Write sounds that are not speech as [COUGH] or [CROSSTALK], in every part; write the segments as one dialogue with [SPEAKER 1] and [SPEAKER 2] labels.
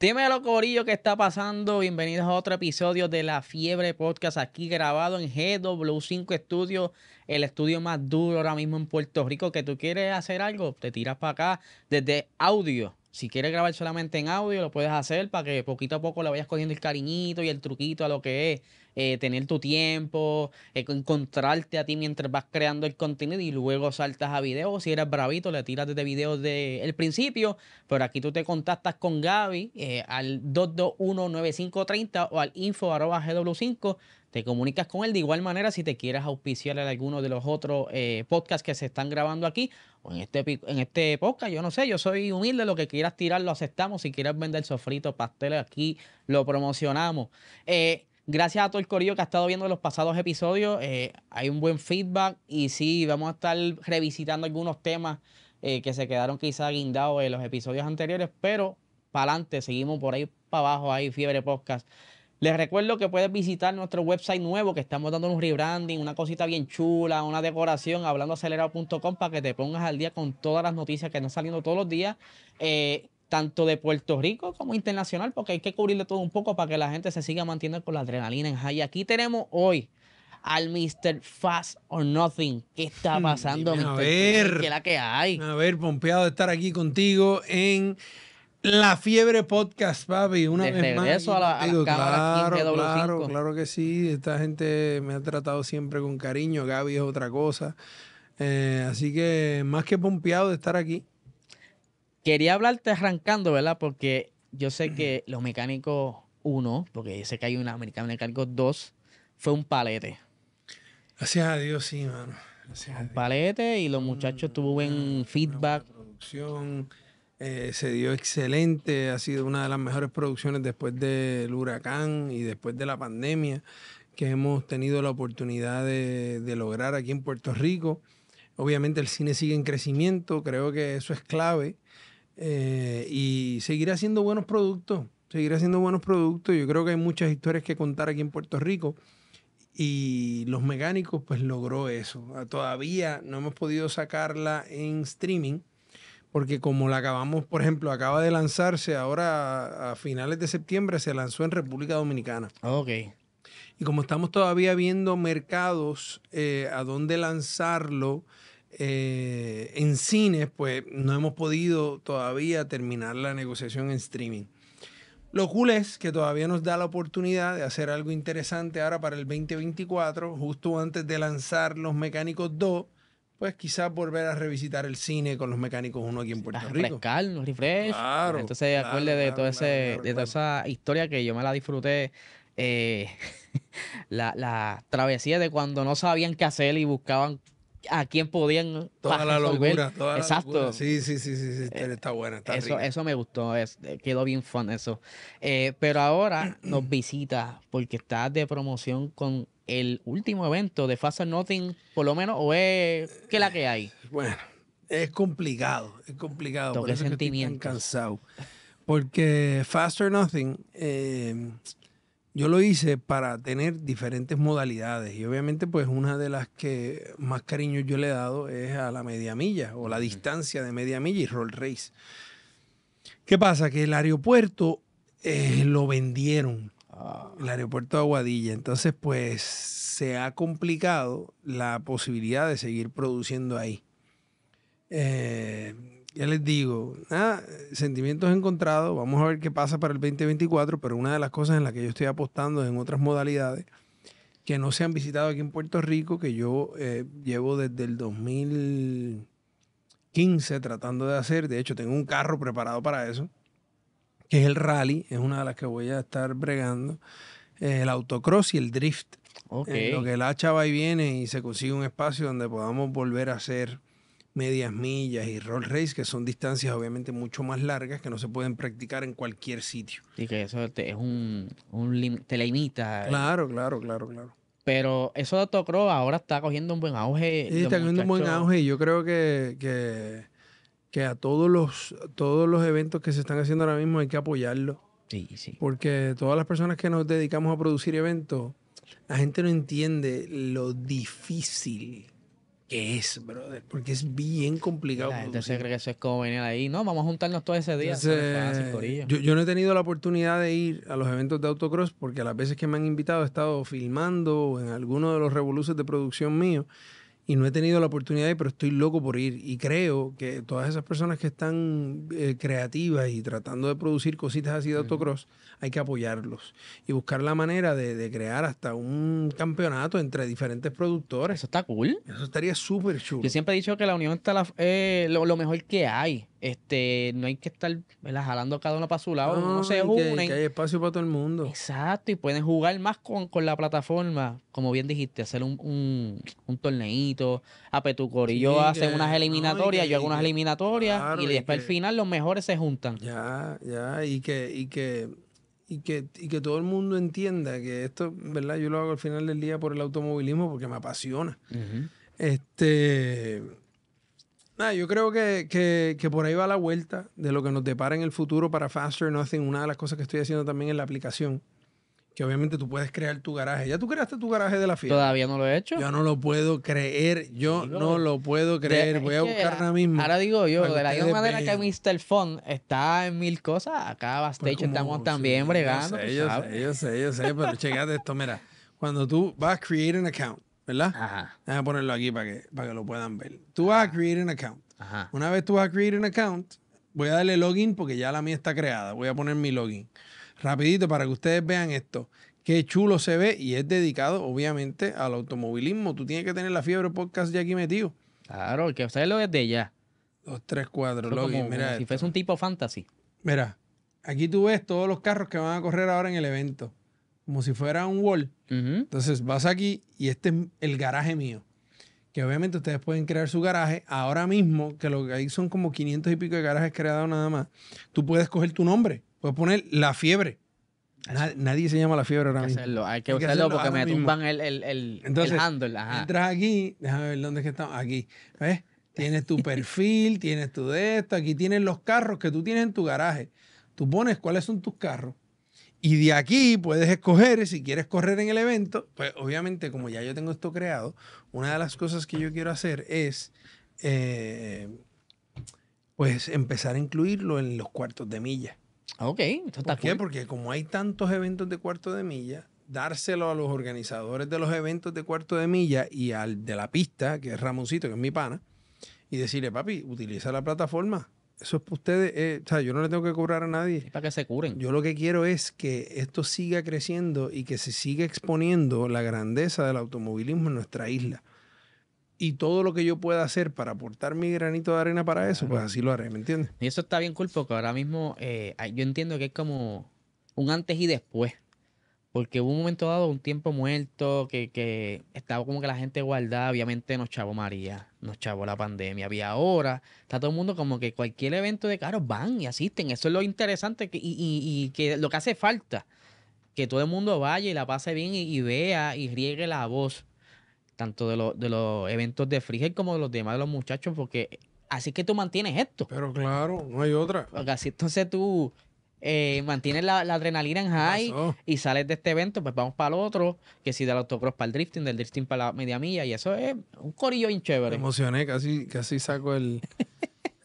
[SPEAKER 1] Dímelo, Corillo, ¿qué está pasando? Bienvenidos a otro episodio de La Fiebre Podcast, aquí grabado en GW5 Studio, el estudio más duro ahora mismo en Puerto Rico. Que tú quieres hacer algo, te tiras para acá desde audio. Si quieres grabar solamente en audio, lo puedes hacer para que poquito a poco le vayas cogiendo el cariñito y el truquito a lo que es eh, tener tu tiempo, eh, encontrarte a ti mientras vas creando el contenido y luego saltas a video. Si eres bravito, le tiras desde videos desde el principio, pero aquí tú te contactas con Gaby eh, al 221-9530 o al info gw5 te comunicas con él de igual manera si te quieres auspiciar en alguno de los otros podcasts que se están grabando aquí o en este, en este podcast. Yo no sé, yo soy humilde, lo que quieras tirar lo aceptamos. Si quieres vender sofrito, pasteles, aquí lo promocionamos. Eh, Gracias a todo el corillo que ha estado viendo los pasados episodios. Eh, hay un buen feedback y sí, vamos a estar revisitando algunos temas eh, que se quedaron quizá guindados en los episodios anteriores, pero para adelante, seguimos por ahí para abajo, ahí Fiebre Podcast. Les recuerdo que puedes visitar nuestro website nuevo, que estamos dando un rebranding, una cosita bien chula, una decoración, hablandoacelerado.com para que te pongas al día con todas las noticias que están saliendo todos los días. Eh, tanto de Puerto Rico como internacional, porque hay que cubrirle todo un poco para que la gente se siga manteniendo con la adrenalina en high. Aquí tenemos hoy al Mr. Fast or Nothing. ¿Qué está hmm, pasando,
[SPEAKER 2] A ver,
[SPEAKER 1] ¿Qué la que hay?
[SPEAKER 2] A ver, pompeado de estar aquí contigo en La Fiebre Podcast, papi. Una
[SPEAKER 1] de
[SPEAKER 2] vez
[SPEAKER 1] más. a la, a la
[SPEAKER 2] claro, claro, claro que sí. Esta gente me ha tratado siempre con cariño. Gaby es otra cosa. Eh, así que más que pompeado de estar aquí
[SPEAKER 1] quería hablarte arrancando, ¿verdad? Porque yo sé que los mecánicos 1, porque sé que hay una mecánicos 2, fue un palete.
[SPEAKER 2] Gracias a Dios, sí, mano.
[SPEAKER 1] un palete y los muchachos tuvieron feedback.
[SPEAKER 2] La producción eh, se dio excelente, ha sido una de las mejores producciones después del huracán y después de la pandemia que hemos tenido la oportunidad de, de lograr aquí en Puerto Rico. Obviamente el cine sigue en crecimiento, creo que eso es clave. Eh, y seguir haciendo buenos productos, seguir haciendo buenos productos. Yo creo que hay muchas historias que contar aquí en Puerto Rico y los mecánicos pues logró eso. Ah, todavía no hemos podido sacarla en streaming porque como la acabamos, por ejemplo, acaba de lanzarse ahora a, finales de septiembre, se lanzó en República Dominicana.
[SPEAKER 1] Ok.
[SPEAKER 2] Y como estamos todavía viendo mercados eh, a dónde lanzarlo, eh, en cines, pues no hemos podido todavía terminar la negociación en streaming. Lo cool es que todavía nos da la oportunidad de hacer algo interesante ahora para el 2024, justo antes de lanzar Los Mecánicos 2, pues quizás volver a revisitar el cine con Los Mecánicos 1 aquí en Puerto Rico.
[SPEAKER 1] Refrescar, un refresh. Claro, Entonces, acuerde de, todo ese, de toda esa historia que yo me la disfruté. Eh, [LAUGHS] la, la travesía de cuando no sabían qué hacer y buscaban a quién podían
[SPEAKER 2] toda la locura toda
[SPEAKER 1] exacto.
[SPEAKER 2] Sí sí sí sí, sí eh, está buena está
[SPEAKER 1] eso eso me gustó es, eh, quedó bien fun eso. Eh, pero ahora nos [CLEARS THROAT] visita porque está de promoción con el último evento de Faster Nothing por lo menos o es que la que hay
[SPEAKER 2] bueno es complicado es complicado
[SPEAKER 1] Toque por sentimiento
[SPEAKER 2] cansado. Porque Faster Nothing yo lo hice para tener diferentes modalidades y obviamente pues una de las que más cariño yo le he dado es a la media milla o la distancia de media milla y roll race. ¿Qué pasa? Que el aeropuerto eh, lo vendieron, ah. el aeropuerto de Aguadilla, entonces pues se ha complicado la posibilidad de seguir produciendo ahí. Eh, ya les digo, nada, sentimientos encontrados, vamos a ver qué pasa para el 2024, pero una de las cosas en las que yo estoy apostando es en otras modalidades que no se han visitado aquí en Puerto Rico, que yo eh, llevo desde el 2015 tratando de hacer, de hecho tengo un carro preparado para eso, que es el rally, es una de las que voy a estar bregando, eh, el autocross y el drift. En lo que el hacha va y viene y se consigue un espacio donde podamos volver a hacer medias millas y roll race, que son distancias obviamente mucho más largas que no se pueden practicar en cualquier sitio.
[SPEAKER 1] Y que eso es un, un te limita.
[SPEAKER 2] Claro, claro, claro, claro.
[SPEAKER 1] Pero eso de autocross ahora está cogiendo un buen auge.
[SPEAKER 2] Sí, está cogiendo un buen auge y yo creo que, que, que, a todos los, todos los eventos que se están haciendo ahora mismo hay que apoyarlo.
[SPEAKER 1] Sí, sí.
[SPEAKER 2] Porque todas las personas que nos dedicamos a producir eventos, la gente no entiende lo difícil qué es, brother, porque es bien complicado.
[SPEAKER 1] La gente se cree que eso es como venir ahí. No, vamos a juntarnos todo ese día.
[SPEAKER 2] Entonces, yo, yo no he tenido la oportunidad de ir a los eventos de autocross porque las veces que me han invitado he estado filmando en alguno de los revoluciones de producción mío y no he tenido la oportunidad pero estoy loco por ir. Y creo que todas esas personas que están eh, creativas y tratando de producir cositas así de autocross, hay que apoyarlos y buscar la manera de, de crear hasta un campeonato entre diferentes productores.
[SPEAKER 1] Eso está cool.
[SPEAKER 2] Eso estaría súper chulo.
[SPEAKER 1] Yo siempre he dicho que la unión está la- eh, lo, lo mejor que hay. Este, no hay que estar ¿verdad? jalando cada uno para su lado.
[SPEAKER 2] No,
[SPEAKER 1] no se
[SPEAKER 2] que-
[SPEAKER 1] unen.
[SPEAKER 2] que hay espacio para todo el mundo.
[SPEAKER 1] Exacto, y pueden jugar más con, con la plataforma, como bien dijiste, hacer un, un, un torneito, a Petucorillo
[SPEAKER 2] Sí,
[SPEAKER 1] hacen unas eliminatorias, yo hago unas eliminatorias,
[SPEAKER 2] claro,
[SPEAKER 1] y después al final los mejores se juntan.
[SPEAKER 2] Ya, ya, y que, y que, y que, y que todo el mundo entienda que esto, ¿verdad? Yo lo hago al final del día por el automovilismo porque me apasiona. Este. Nada, yo creo que, que, que por ahí va la vuelta de lo que nos depara en el futuro para Faster Nothing. Una de las cosas que estoy haciendo también en la aplicación, que obviamente tú puedes crear tu garaje. ¿Ya tú creaste tu garaje de la fiesta?
[SPEAKER 1] Todavía no lo he hecho.
[SPEAKER 2] Yo no lo puedo creer, yo
[SPEAKER 1] Digo,
[SPEAKER 2] no lo puedo
[SPEAKER 1] De-
[SPEAKER 2] creer.
[SPEAKER 1] es
[SPEAKER 2] Voy a buscar ahora mismo.
[SPEAKER 1] Ahora digo yo, de la misma manera que Mr. Fun está en mil cosas, acá
[SPEAKER 2] Pues
[SPEAKER 1] backstage
[SPEAKER 2] como-
[SPEAKER 1] estamos
[SPEAKER 2] sí,
[SPEAKER 1] también
[SPEAKER 2] yo
[SPEAKER 1] bregando.
[SPEAKER 2] sé,
[SPEAKER 1] tú
[SPEAKER 2] Yo sé, yo sé, yo sé, pero checate esto, mira. Cuando tú vas a create an account, ¿verdad?
[SPEAKER 1] Ajá,
[SPEAKER 2] Déjame ponerlo aquí para que, para que lo puedan ver. Tú vas a create an account.
[SPEAKER 1] ajá.
[SPEAKER 2] Una vez tú vas a create an account, voy a darle login porque ya la mía está creada. Voy a poner mi login. Rapidito para que ustedes vean esto. Qué chulo se ve y es dedicado, obviamente, al automovilismo. Tú tienes que tener la fiebre podcast ya aquí metido.
[SPEAKER 1] Claro, que ustedes lo desde ya.
[SPEAKER 2] Dos, tres, cuatro, login.
[SPEAKER 1] como,
[SPEAKER 2] mira,
[SPEAKER 1] como si fuese un tipo fantasy.
[SPEAKER 2] mira, aquí tú ves todos los carros que van a correr ahora en el evento. Como si fuera un wall. Entonces vas aquí y este es el garaje mío. Que obviamente ustedes pueden crear su garaje. Ahora mismo, que lo que hay son como 500 y pico de garajes creados nada más. Tú puedes coger tu nombre. Puedes poner La Fiebre. Na- nadie se llama La Fiebre ahora
[SPEAKER 1] Hay
[SPEAKER 2] mismo.
[SPEAKER 1] hacerlo, hay que
[SPEAKER 2] Hay
[SPEAKER 1] hacerlo porque me
[SPEAKER 2] mismo.
[SPEAKER 1] tumban el, el, el,
[SPEAKER 2] Entonces,
[SPEAKER 1] el handle. Ajá.
[SPEAKER 2] Entras aquí. Déjame ver dónde es que estamos. Aquí. ¿Ves? Tienes tu perfil, tienes tu de esto. Aquí tienes los carros que tú tienes en tu garaje. Tú pones cuáles son tus carros. Y de aquí puedes escoger si quieres correr en el evento. Pues obviamente, como ya yo tengo esto creado, una de las cosas que yo quiero hacer es eh, pues empezar a incluirlo en los cuartos de milla.
[SPEAKER 1] Ok, esto está
[SPEAKER 2] ¿Por qué?
[SPEAKER 1] cool.
[SPEAKER 2] Porque como hay tantos eventos de cuarto de milla, dárselo a los organizadores de los eventos de cuarto de milla y al de la pista, que es Ramoncito, que es mi pana, y decirle, papi, utiliza la plataforma. Eso es para ustedes. eh, o sea, yo no le tengo que cobrar a nadie.
[SPEAKER 1] Es para que se curen.
[SPEAKER 2] Yo lo que quiero es que esto siga creciendo y que se siga exponiendo la grandeza del automovilismo en nuestra isla. Y todo lo que yo pueda hacer para aportar mi granito de arena para eso, pues así lo haré, ¿me entiendes?
[SPEAKER 1] Y eso está bien cool porque ahora mismo eh, yo entiendo que es como un antes y después. Porque hubo un momento dado, un tiempo muerto, que, que estaba como que la gente guardada. Obviamente nos chavó María, nos chavó la pandemia. Y ahora está todo el mundo como que cualquier evento de carros van y asisten. Eso es lo interesante que- y, y- y que lo que hace falta. Que todo el mundo vaya y la pase bien y, y vea y riegue la voz. Tanto de, los de los eventos de Frigel como de los demás de los muchachos. Porque así que tú mantienes esto.
[SPEAKER 2] Pero claro, no hay otra.
[SPEAKER 1] Porque así entonces tú eh, mantienes la, la adrenalina en high
[SPEAKER 2] pasó?
[SPEAKER 1] y sales de este evento, pues vamos para el otro, que si del autocross para el drifting, del drifting para la media milla, y eso es un corillo bien
[SPEAKER 2] Me
[SPEAKER 1] chévere.
[SPEAKER 2] emocioné, casi, casi saco el,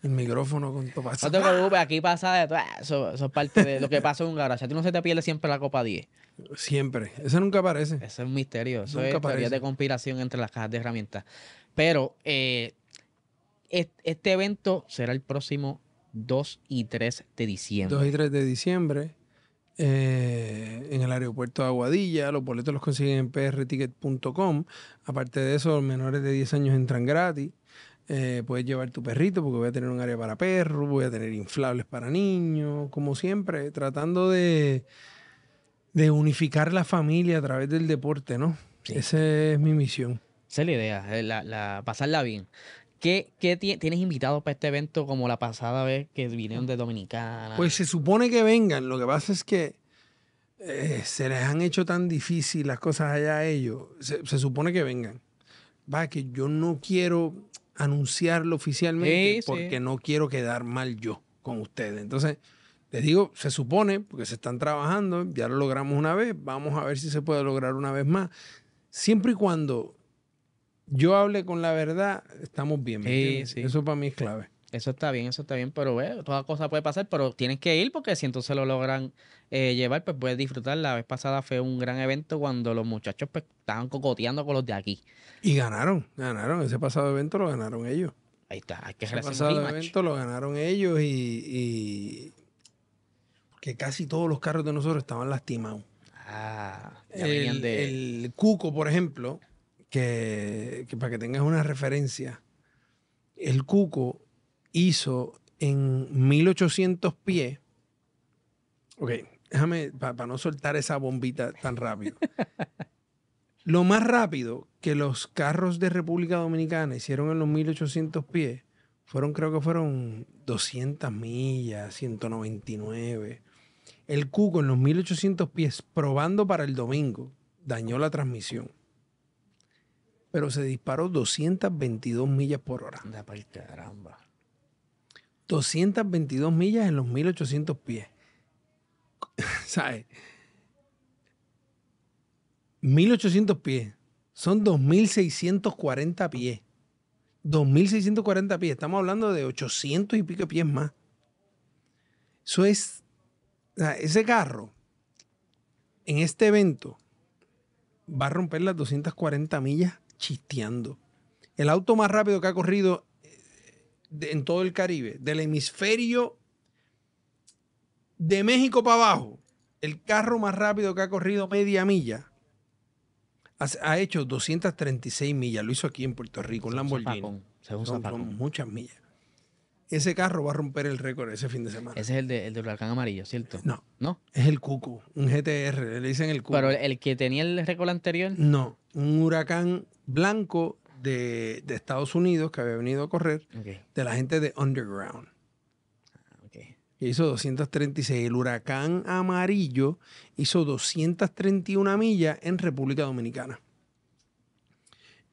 [SPEAKER 2] el micrófono con todo
[SPEAKER 1] No te preocupes, aquí pasa de todo. Eso, eso es parte de lo que pasa en un garage. A ti no se te pierde siempre la Copa 10.
[SPEAKER 2] Siempre. Ese nunca aparece.
[SPEAKER 1] Eso es un misterio. Eso
[SPEAKER 2] Nunca
[SPEAKER 1] es teoría de conspiración entre las cajas de herramientas. Pero eh, es- este evento será el próximo 2 y 3 de diciembre.
[SPEAKER 2] 2 y 3 de diciembre. eh, en el aeropuerto de Aguadilla. Los boletos los consiguen en prticket.com. Aparte de eso, los menores de 10 años entran gratis. Eh, puedes llevar tu perrito porque voy a tener un área para perros, voy a tener inflables para niños, como siempre, tratando de, de unificar la familia a través del deporte, ¿no?
[SPEAKER 1] Sí.
[SPEAKER 2] Esa es mi misión.
[SPEAKER 1] Esa es la idea, eh, la, la- pasarla bien. ¿Qué, qué ti- tienes invitados para este evento como la pasada vez que vinieron de Dominicana?
[SPEAKER 2] Pues se supone que vengan. Lo que pasa es que eh, se les han hecho tan difícil las cosas allá a ellos. Se, se supone que vengan. Va, que yo no quiero anunciarlo oficialmente
[SPEAKER 1] Sí, sí.
[SPEAKER 2] porque no quiero quedar mal yo con ustedes. Entonces, les digo, se supone, porque se están trabajando, ya lo logramos una vez, vamos a ver si se puede lograr una vez más. Siempre y cuando yo hable con la verdad, estamos bien. ¿me
[SPEAKER 1] Sí, sí.
[SPEAKER 2] Eso para mí es clave.
[SPEAKER 1] Eso está bien, eso está bien, pero eh, toda cosa puede pasar, pero tienes que ir porque si entonces lo logran eh, llevar, pues puedes disfrutar. La vez pasada fue un gran evento cuando los muchachos pues, estaban cocoteando con los de aquí.
[SPEAKER 2] Y ganaron, ganaron. Ese pasado evento lo ganaron ellos.
[SPEAKER 1] Ahí está, hay que
[SPEAKER 2] Ese
[SPEAKER 1] un
[SPEAKER 2] pasado evento lo ganaron ellos y, y- Porque casi todos los carros de nosotros estaban lastimados.
[SPEAKER 1] Ah, ya venían
[SPEAKER 2] El,
[SPEAKER 1] de...
[SPEAKER 2] el Cuco, por ejemplo, que, que para que tengas una referencia, el Cuco hizo en 1800 pies. Ok, déjame, para no soltar esa bombita tan rápido. [LAUGHS] Lo más rápido que los carros de República Dominicana hicieron en los 1800 pies fueron, creo que fueron 200 millas, 199. El Cuco en los 1800 pies, probando para el domingo, dañó la transmisión. Pero se disparó 222 millas por hora.
[SPEAKER 1] Anda pa'l caramba.
[SPEAKER 2] 222 millas en los 1800 pies. [LAUGHS] ¿Sabes? 1800 pies. Son 2640 pies. 2640 pies. Estamos hablando de 800 y pico pies más. Eso es. ese carro en este evento va a romper las 240 millas chisteando. El auto más rápido que ha corrido de- en todo el Caribe, del hemisferio de México para abajo, el carro más rápido que ha corrido media milla, ha, hecho 236 millas. Lo hizo aquí en Puerto Rico, un Lamborghini.
[SPEAKER 1] Zapacón,
[SPEAKER 2] son muchas millas. Ese carro va a romper el récord ese fin de semana.
[SPEAKER 1] Ese es el de, el del huracán amarillo, ¿cierto?
[SPEAKER 2] No,
[SPEAKER 1] ¿No?
[SPEAKER 2] es el Cuco, un GTR, le dicen el Cuco.
[SPEAKER 1] Pero el, que tenía el récord anterior,
[SPEAKER 2] No, un huracán blanco de, de Estados Unidos que había venido a correr de la gente de Underground.
[SPEAKER 1] ok.
[SPEAKER 2] que hizo 236. El huracán amarillo hizo 231 millas en República Dominicana.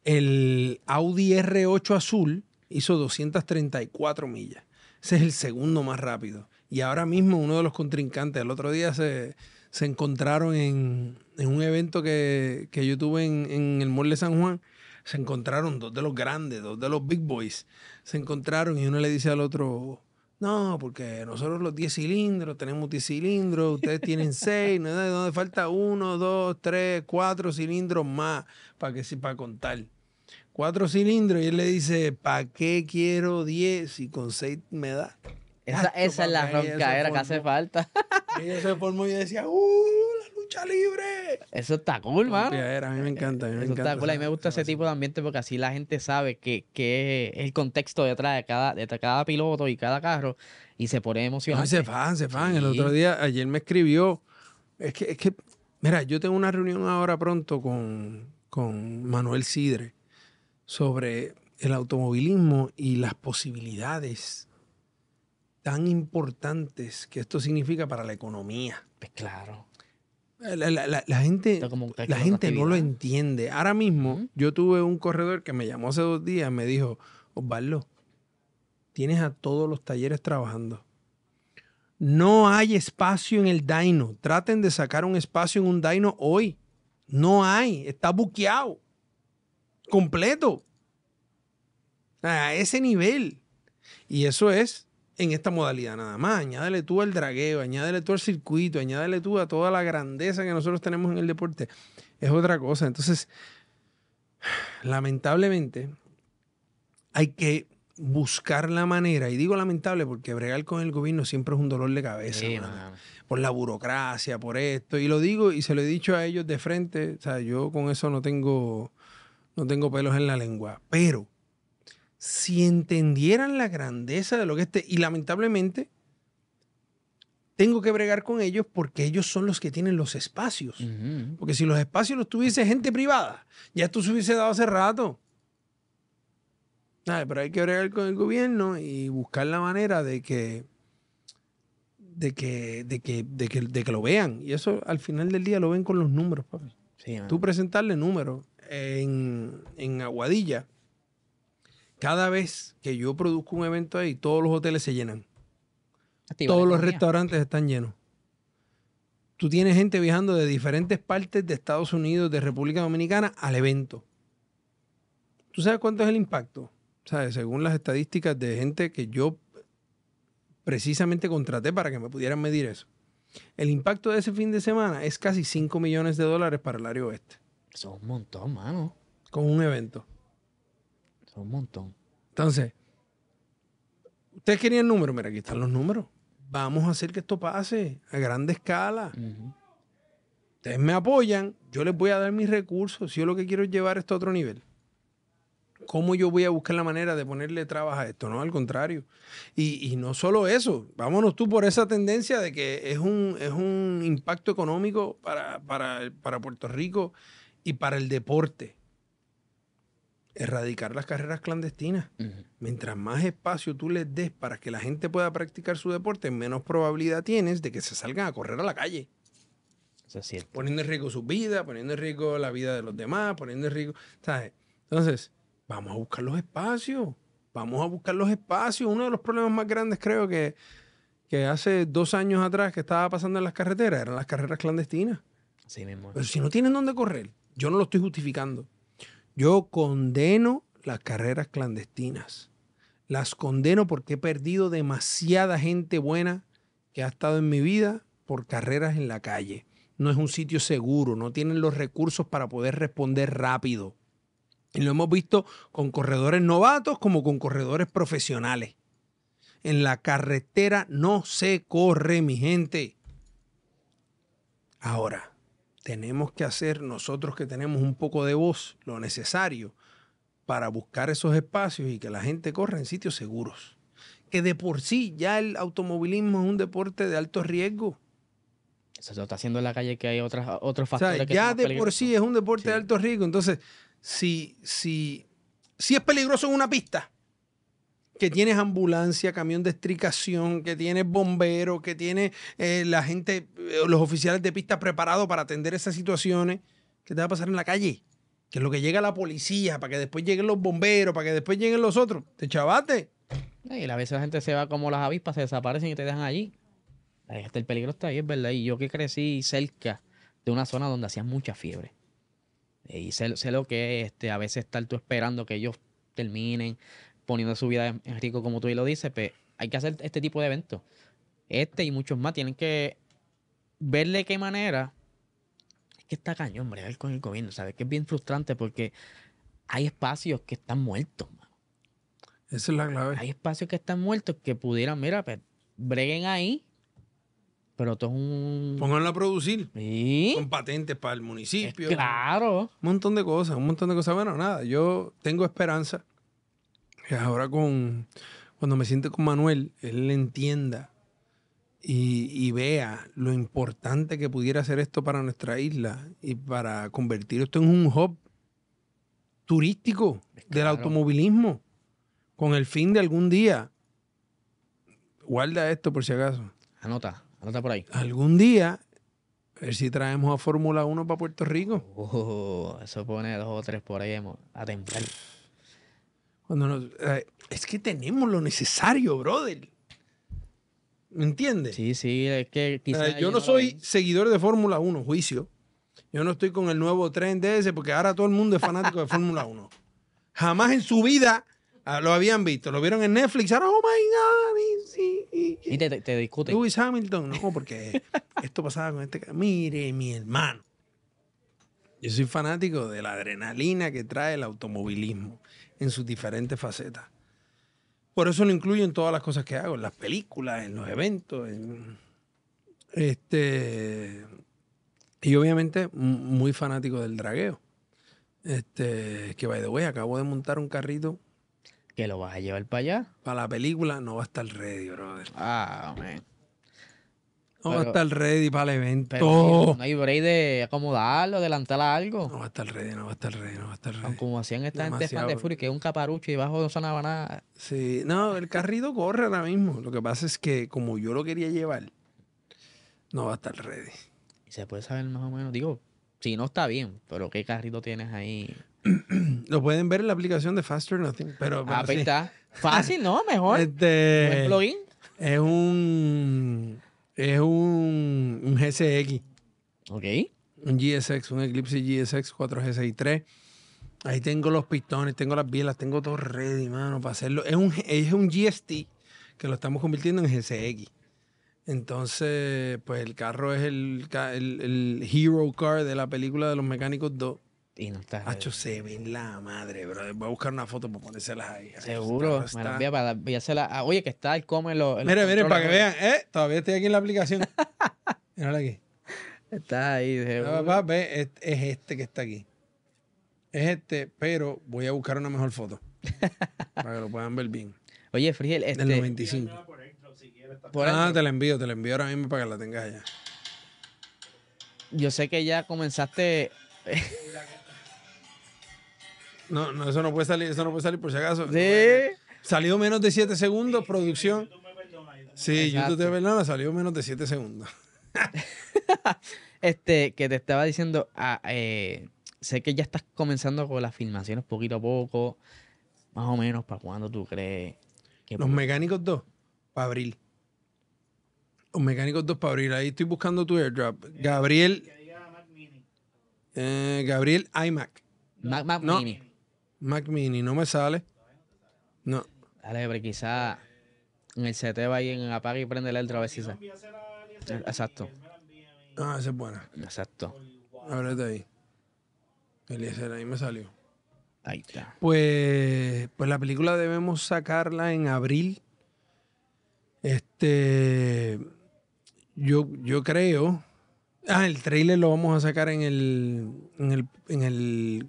[SPEAKER 2] El Audi R8 azul hizo 234 millas. Ese es el segundo más rápido. Y ahora mismo uno de los contrincantes, el otro día se, se encontraron en, en un evento que, que yo tuve en, en el Mall de San Juan, se encontraron dos de los grandes, dos de los big boys. Se encontraron y uno le dice al otro, no, porque nosotros los 10 cilindros, tenemos 10 cilindros, ustedes tienen 6, ¿no? donde falta uno, dos, tres, cuatro cilindros más para que para contar. Cuatro cilindros y él le dice, ¿para qué quiero 10 si con 6 me da?
[SPEAKER 1] Esa, esa es la roncadera que hace falta.
[SPEAKER 2] Y ella se formó y decía, ¡uh, la lucha libre!
[SPEAKER 1] Eso está cool, mano.
[SPEAKER 2] A mí me encanta, a mí me
[SPEAKER 1] Eso
[SPEAKER 2] encanta.
[SPEAKER 1] está cool. A mí me gusta ese tipo de ambiente porque así la gente sabe que, que es el contexto detrás de cada, de cada piloto y cada carro y se pone
[SPEAKER 2] No,
[SPEAKER 1] emocionante.
[SPEAKER 2] se fan, se fan. El
[SPEAKER 1] Sí.
[SPEAKER 2] otro día, ayer me escribió. Es que, es que, mira, yo tengo una reunión ahora pronto con, con Manuel Sidre sobre el automovilismo y las posibilidades tan importantes que esto significa para la economía.
[SPEAKER 1] Pues claro.
[SPEAKER 2] La, la- la- la gente, la gente no lo entiende. Ahora mismo, yo tuve un corredor que me llamó hace dos días, me dijo, Osvaldo, tienes a todos los talleres trabajando. No hay espacio en el dyno. Traten de sacar un espacio en un dyno hoy. No hay. Está buqueado. Completo. A ese nivel. Y eso es en esta modalidad nada más. Añádele tú al dragueo, añádele tú al circuito, añádele tú a toda la grandeza que nosotros tenemos en el deporte. Es otra cosa. Entonces, lamentablemente, hay que buscar la manera, y digo lamentable porque bregar con el gobierno siempre es un dolor de cabeza,
[SPEAKER 1] Sí,
[SPEAKER 2] por la burocracia, por esto, y lo digo y se lo he dicho a ellos de frente, o sea, yo con eso no tengo, no tengo pelos en la lengua, pero si entendieran la grandeza de lo que este, y lamentablemente tengo que bregar con ellos porque ellos son los que tienen los espacios. Porque si los espacios los tuviese gente privada, ya esto se hubiese dado hace rato. Ay, pero hay que bregar con el gobierno y buscar la manera de que, de que, de que, de que, de que lo vean. Y eso al final del día lo ven con los números, papi.
[SPEAKER 1] Sí.
[SPEAKER 2] Tú presentarle números en, en Aguadilla. Cada vez que yo produzco un evento ahí, todos los hoteles se llenan.
[SPEAKER 1] Activa
[SPEAKER 2] Todos los restaurantes están llenos. Tú tienes gente viajando de diferentes partes de Estados Unidos, de República Dominicana, al evento. ¿Tú sabes cuánto es el impacto? ¿Sabes? Según las estadísticas de gente que yo precisamente contraté para que me pudieran medir eso. El impacto de ese fin de semana es casi 5 millones de dólares para el área oeste.
[SPEAKER 1] Es un montón, mano.
[SPEAKER 2] Con un evento.
[SPEAKER 1] Es un montón.
[SPEAKER 2] Entonces, ustedes querían números, mira, aquí están los números. Vamos a hacer que esto pase a grande escala. Ustedes me apoyan, yo les voy a dar mis recursos. Si yo lo que quiero es llevar esto a otro nivel. ¿Cómo yo voy a buscar la manera de ponerle trabajo a esto? No, al contrario. Y, no solo eso, vámonos tú por esa tendencia de que es un, es un impacto económico para, para Puerto Rico y para el deporte erradicar las carreras clandestinas. Mientras más espacio tú les des para que la gente pueda practicar su deporte, menos probabilidad tienes de que se salgan a correr a la calle.
[SPEAKER 1] Eso es cierto.
[SPEAKER 2] Poniendo en riesgo su vida, poniendo en riesgo la vida de los demás, poniendo en riesgo. ¿sabes? Entonces, vamos a buscar los espacios. Vamos a buscar los espacios. Uno de los problemas más grandes, creo que, que hace dos años atrás que estaba pasando en las carreteras eran las carreras clandestinas.
[SPEAKER 1] Sí mismo.
[SPEAKER 2] Pero si no tienen dónde correr, yo no lo estoy justificando. Yo condeno las carreras clandestinas. Las condeno porque he perdido demasiada gente buena que ha estado en mi vida por carreras en la calle. No es un sitio seguro, no tienen los recursos para poder responder rápido. Y lo hemos visto con corredores novatos como con corredores profesionales. En la carretera no se corre, mi gente. Ahora, tenemos que hacer nosotros que tenemos un poco de voz lo necesario para buscar esos espacios y que la gente corra en sitios seguros. Que de por sí ya el automovilismo es un deporte de alto riesgo.
[SPEAKER 1] Eso se está haciendo en la calle que hay otras, otros factores.
[SPEAKER 2] ya de por sí es un deporte de alto riesgo. Entonces, si, si, si es peligroso en una pista, que tienes ambulancia, camión de estricación, que tienes bomberos, que tienes eh, la gente, eh, los oficiales de pista preparados para atender esas situaciones, ¿qué te va a pasar en la calle? Que es lo que llega la policía, para que después lleguen los bomberos, para que después lleguen los otros. Te chavate.
[SPEAKER 1] Y a veces la gente se va como las avispas, se desaparecen y te dejan allí. Este, el peligro está ahí, es verdad. Y yo que crecí cerca de una zona donde hacía mucha fiebre. Y sé, sé lo que es este, a veces estar tú esperando que ellos terminen poniendo su vida en riesgo, como tú lo dices, pues hay que hacer este tipo de eventos. Este y muchos más tienen que ver de qué manera. Es que está cañón, bregar con el gobierno, ¿sabes? Que es bien frustrante porque hay espacios que están muertos,
[SPEAKER 2] Esa es la clave.
[SPEAKER 1] Hay espacios que están muertos que pudieran, mira, pues, breguen ahí, pero todo es un.
[SPEAKER 2] Pónganlo a producir.
[SPEAKER 1] ¿Sí?
[SPEAKER 2] Con patentes para el municipio.
[SPEAKER 1] claro.
[SPEAKER 2] Un montón de cosas, un montón de cosas. Bueno, nada, yo tengo esperanza ahora con cuando me siente con Manuel, él entienda y, vea lo importante que pudiera ser esto para nuestra isla y para convertir esto en un hub turístico del automovilismo con el fin de algún día. Guarda esto por si acaso.
[SPEAKER 1] Anota, anota por ahí.
[SPEAKER 2] Algún día, a ver si traemos a Fórmula 1 para Puerto Rico.
[SPEAKER 1] Oh, eso pone dos o tres por ahí a temblar.
[SPEAKER 2] Eh, es que tenemos lo necesario, brother. ¿Me entiendes?
[SPEAKER 1] Sí, sí, es que
[SPEAKER 2] quizás yo no soy seguidor de Fórmula 1, juicio. Yo no estoy con el nuevo tren de ese porque ahora todo el mundo es fanático de Fórmula 1. Jamás en su vida ah, lo habían visto. Lo vieron en Netflix. Ahora, oh my
[SPEAKER 1] God. Y, te, te, discuten.
[SPEAKER 2] Lewis Hamilton. No, porque esto pasaba con este. Mire, mi hermano. Yo soy fanático de la adrenalina que trae el automovilismo en sus diferentes facetas. Por eso lo incluyo en todas las cosas que hago, en las películas, en los eventos, este y obviamente muy fanático del dragueo. Este, que by the way, acabo de montar un carrito.
[SPEAKER 1] ¿Que lo vas a llevar para allá?
[SPEAKER 2] Para la película no va a estar ready, brother.
[SPEAKER 1] Ah, man.
[SPEAKER 2] No va a estar ready para el evento.
[SPEAKER 1] no hay break de acomodarlo, adelantar algo.
[SPEAKER 2] No va a estar ready, no va a estar ready, no va a estar ready.
[SPEAKER 1] Como hacían esta gente fan de Fury, que es un caparucho y debajo no sonaba nada.
[SPEAKER 2] Sí, no, el carrito corre ahora mismo. Lo que pasa es que como yo lo quería llevar, no va a estar ready.
[SPEAKER 1] Y se puede saber más o menos, digo, si no está bien, pero ¿qué carrito tienes ahí? [CLEARS THROAT]
[SPEAKER 2] lo pueden ver en la aplicación de Faster Nothing. Pero,
[SPEAKER 1] ah, pues está. Fácil, ¿no? Mejor. [LAUGHS]
[SPEAKER 2] Este,
[SPEAKER 1] ¿Un plugin?
[SPEAKER 2] Es un es un, un GSX.
[SPEAKER 1] Ok.
[SPEAKER 2] Un GSX, un Eclipse GSX 4G63. Ahí tengo los pistones, tengo las bielas, tengo todo ready, mano, para hacerlo. Es un, es un GST que lo estamos convirtiendo en GCX. Entonces, pues el carro es el, el, el hero car de la película de los mecánicos 2.
[SPEAKER 1] Y no está.
[SPEAKER 2] Hacho, se ve en la madre, bro. Voy a buscar una foto para ponérselas ahí.
[SPEAKER 1] Seguro. Me la
[SPEAKER 2] está-
[SPEAKER 1] envía para enviársela. ah, oye, que está el come los
[SPEAKER 2] Miren, miren, para que vean. Eh, todavía estoy aquí en la aplicación. [LAUGHS] Mírala aquí.
[SPEAKER 1] Está ahí.
[SPEAKER 2] Ah,
[SPEAKER 1] seguro.
[SPEAKER 2] papá, ve, es, es este que está aquí. Es este, pero voy a buscar una mejor foto. [LAUGHS] para que lo puedan ver bien.
[SPEAKER 1] Oye, Frigel, este.
[SPEAKER 2] Del 95.
[SPEAKER 1] por
[SPEAKER 2] ah, te la envío, te la envío ahora mismo para que la tengas allá.
[SPEAKER 1] yo sé que ya comenzaste. [LAUGHS]
[SPEAKER 2] No, no, eso no puede salir, eso no puede salir por si acaso.
[SPEAKER 1] Sí.
[SPEAKER 2] Salió menos de 7 segundos, producción. Sí,
[SPEAKER 1] Exacto.
[SPEAKER 2] YouTube te perdona, salió menos de 7 segundos. [LAUGHS]
[SPEAKER 1] Este, que te estaba diciendo, ah, eh, sé que ya estás comenzando con las filmaciones poquito a poco, más o menos, ¿para cuándo tú crees? que
[SPEAKER 2] Los mecánicos 2, para abril. Los mecánicos 2 para abril. Ahí estoy buscando tu airdrop. Gabriel. eh, Gabriel iMac.
[SPEAKER 1] Mac, Mac
[SPEAKER 2] No.
[SPEAKER 1] Mini.
[SPEAKER 2] Mac Mini, no me sale. No.
[SPEAKER 1] Dale, pero quizá en el CT va ahí en apaga y prende el otro a ver si se... Exacto,
[SPEAKER 2] Ah, esa es buena.
[SPEAKER 1] exacto.
[SPEAKER 2] Ábrete ahí. Eliezer, ahí me salió.
[SPEAKER 1] Ahí está.
[SPEAKER 2] Pues, pues la película debemos sacarla en abril. Este, yo, yo creo. Ah, el trailer lo vamos a sacar en el, en el, en el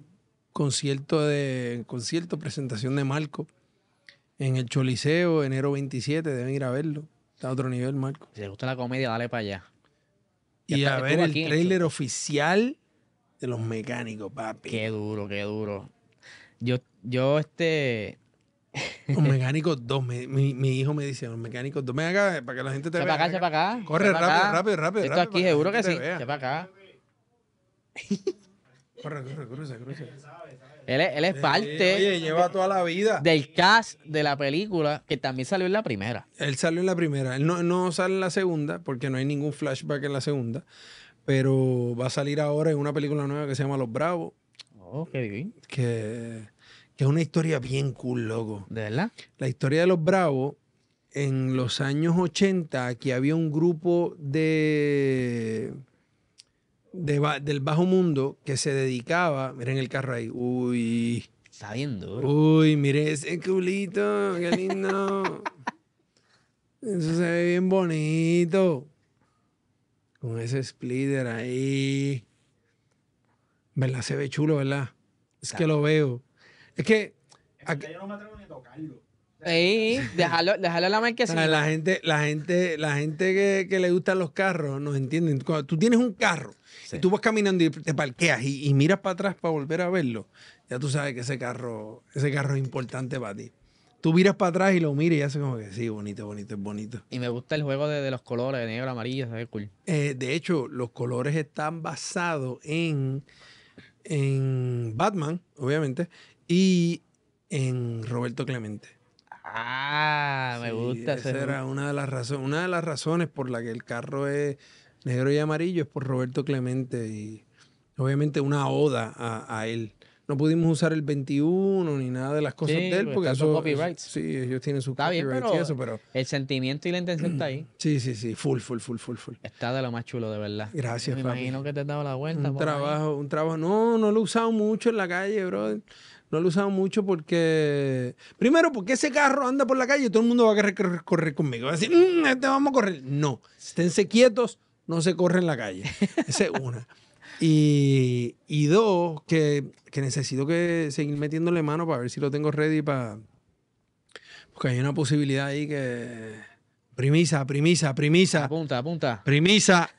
[SPEAKER 2] concierto de concierto presentación de Marco en el Choliseo, enero 27. Deben ir a verlo. Está a otro nivel, Marco.
[SPEAKER 1] Si te gusta la comedia, dale para allá. Ya
[SPEAKER 2] Y
[SPEAKER 1] está-
[SPEAKER 2] a ver el trailer oficial de los mecánicos, papi.
[SPEAKER 1] Qué duro, qué duro. Yo, yo, este...
[SPEAKER 2] Los [LAUGHS] mecánicos 2. Mi, mi- mi hijo me dice, los mecánicos 2. Ven acá para que la gente te
[SPEAKER 1] Se
[SPEAKER 2] vea.
[SPEAKER 1] para acá, se para acá.
[SPEAKER 2] Corre rápido, rápido, rápido,
[SPEAKER 1] Esto
[SPEAKER 2] rápido,
[SPEAKER 1] aquí seguro
[SPEAKER 2] que
[SPEAKER 1] sí. Se para acá. [LAUGHS]
[SPEAKER 2] Corre, corre, cruza, cruza.
[SPEAKER 1] Él es, él es parte
[SPEAKER 2] Oye, lleva toda la vida.
[SPEAKER 1] del cast de la película que también salió en la primera.
[SPEAKER 2] Él salió en la primera. Él no, no sale en la segunda porque no hay ningún flashback en la segunda. Pero va a salir ahora en una película nueva que se llama Los Bravos.
[SPEAKER 1] Oh, qué bien.
[SPEAKER 2] Que, que es una historia bien cool, loco.
[SPEAKER 1] ¿De verdad?
[SPEAKER 2] La historia de los Bravos, en los años 80, aquí había un grupo de, de ba- del bajo mundo que se dedicaba, miren el carro ahí, uy,
[SPEAKER 1] Está bien duro.
[SPEAKER 2] uy, mire ese culito, qué lindo. Eso se ve bien bonito. Con ese splitter ahí. ¿Verdad? Se ve chulo, ¿verdad? Es que lo veo. Es que... aquí-
[SPEAKER 3] yo no me atrevo ni a tocarlo.
[SPEAKER 1] Ey, déjalo, déjalo la marquesina.
[SPEAKER 2] la gente, la gente, la gente que, que le gustan los carros nos entienden. Cuando tú tienes un carro
[SPEAKER 1] Sí.
[SPEAKER 2] y tú vas caminando y te parqueas y, y miras para atrás para volver a verlo, ya tú sabes que ese carro, ese carro es importante para ti. Tú miras para atrás y lo miras y haces como que sí, bonito, bonito, es bonito.
[SPEAKER 1] Y me gusta el juego de, de los colores, de negro, amarillo, se ve cool.
[SPEAKER 2] Eh, de hecho, los colores están basados en, en Batman, obviamente, y en Roberto Clemente.
[SPEAKER 1] Ah, me
[SPEAKER 2] Sí,
[SPEAKER 1] gusta
[SPEAKER 2] Esa era una de las razones, una de las razones por la que el carro es negro y amarillo es por Roberto Clemente y obviamente una oda a, a él. No pudimos usar el 21 ni nada de las cosas
[SPEAKER 1] Sí,
[SPEAKER 2] de él
[SPEAKER 1] porque
[SPEAKER 2] eso,
[SPEAKER 1] copyrights.
[SPEAKER 2] eso- sí, ellos tienen sus
[SPEAKER 1] Está bien,
[SPEAKER 2] y eso, pero
[SPEAKER 1] El sentimiento y la intención está ahí. [CLEARS THROAT]
[SPEAKER 2] sí, sí, sí, full, full, full, full, full.
[SPEAKER 1] Está de lo más chulo, de verdad.
[SPEAKER 2] Gracias,
[SPEAKER 1] Me
[SPEAKER 2] papi.
[SPEAKER 1] imagino que te has dado la vuelta.
[SPEAKER 2] Un
[SPEAKER 1] ahí.
[SPEAKER 2] trabajo, un trabajo. No, no lo he usado mucho en la calle, bro. No lo he usado mucho porque. Primero, porque ese carro anda por la calle y todo el mundo va a querer correr, correr conmigo. Va a decir, "Mm, este vamos a correr. No, esténse quietos, no se corre en la calle. [LAUGHS] Esa es una. Y, y dos, que, que necesito que seguir metiéndole mano para ver si lo tengo ready para. Porque hay una posibilidad ahí que. Premisa, premisa, premisa.
[SPEAKER 1] Apunta, apunta.
[SPEAKER 2] Premisa.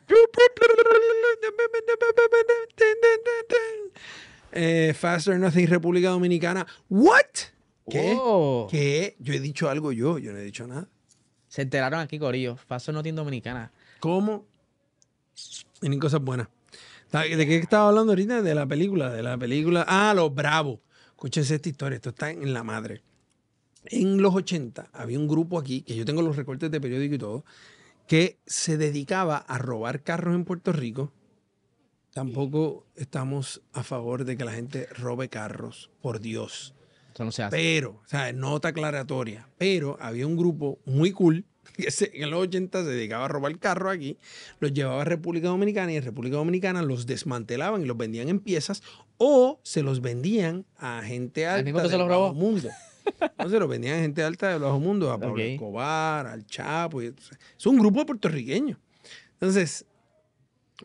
[SPEAKER 2] Eh, Faster Nothing República Dominicana. ¿What? ¿Qué?
[SPEAKER 1] Oh.
[SPEAKER 2] ¿Qué? Yo he dicho algo yo, yo no he dicho nada.
[SPEAKER 1] Se enteraron aquí, Corillo. Faso no tiene dominicana.
[SPEAKER 2] ¿Cómo? Tienen cosas buenas. ¿De qué estaba hablando ahorita? De la película, de la película. Ah, Los Bravos. Escúchense esta historia, esto está en la madre. En los 80 había un grupo aquí, que yo tengo los recortes de periódico y todo, que se dedicaba a robar carros en Puerto Rico Tampoco estamos a favor de que la gente robe carros, por Dios.
[SPEAKER 1] Eso no se hace.
[SPEAKER 2] Pero, o sea, nota aclaratoria. Pero había un grupo muy cool [LAUGHS] que en los 80 se dedicaba a robar carros aquí, los llevaba a República Dominicana y en República Dominicana los desmantelaban y los vendían en piezas o se los vendían a gente
[SPEAKER 1] ¿Al
[SPEAKER 2] alta
[SPEAKER 1] mismo que se
[SPEAKER 2] del
[SPEAKER 1] los
[SPEAKER 2] bajo
[SPEAKER 1] robó?
[SPEAKER 2] mundo. [LAUGHS] No se los vendían a gente alta del bajo mundo, a Pablo
[SPEAKER 1] Ok.
[SPEAKER 2] Escobar, al Chapo. y- es un grupo de puertorriqueños. Entonces,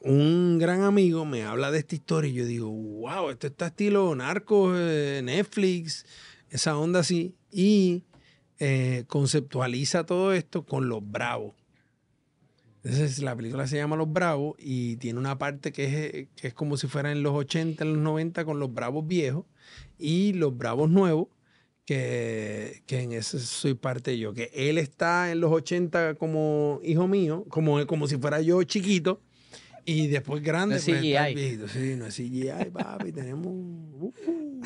[SPEAKER 2] un gran amigo me habla de esta historia y yo digo, wow, esto está estilo narcos, eh, Netflix, esa onda así. Y eh, conceptualiza todo esto con los bravos. Entonces la película se llama Los Bravos y tiene una parte que es, que es como si fuera en los 80, en los 90 con los Bravos viejos y los Bravos nuevos, que, que en ese soy parte yo. Que él está en los 80 como hijo mío, como, como si fuera yo chiquito. Y después grande,
[SPEAKER 1] No es
[SPEAKER 2] pues,
[SPEAKER 1] CGI.
[SPEAKER 2] viejito. Sí, no es CGI, papi. tenemos... uh, uh.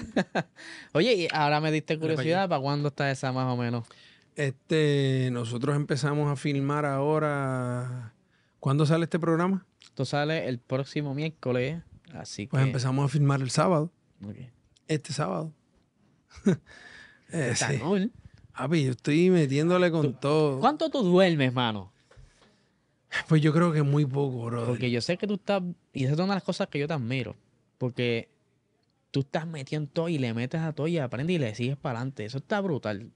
[SPEAKER 1] Oye, y ahora me diste curiosidad, ¿para cuándo está esa más o menos?
[SPEAKER 2] Este, nosotros empezamos a filmar ahora. ¿Cuándo sale este programa?
[SPEAKER 1] Esto sale el próximo miércoles, así
[SPEAKER 2] Pues
[SPEAKER 1] que...
[SPEAKER 2] empezamos a filmar el sábado, este sábado. [LAUGHS] Eh, sí. Papi, yo estoy metiéndole con todo.
[SPEAKER 1] ¿Cuánto tú duermes, mano?
[SPEAKER 2] Pues yo creo que muy poco, brother.
[SPEAKER 1] Porque yo sé que tú estás, y esa es una de las cosas que yo te admiro, porque tú estás metido en todo y le metes a todo y aprendes y le sigues para adelante. Eso está brutal.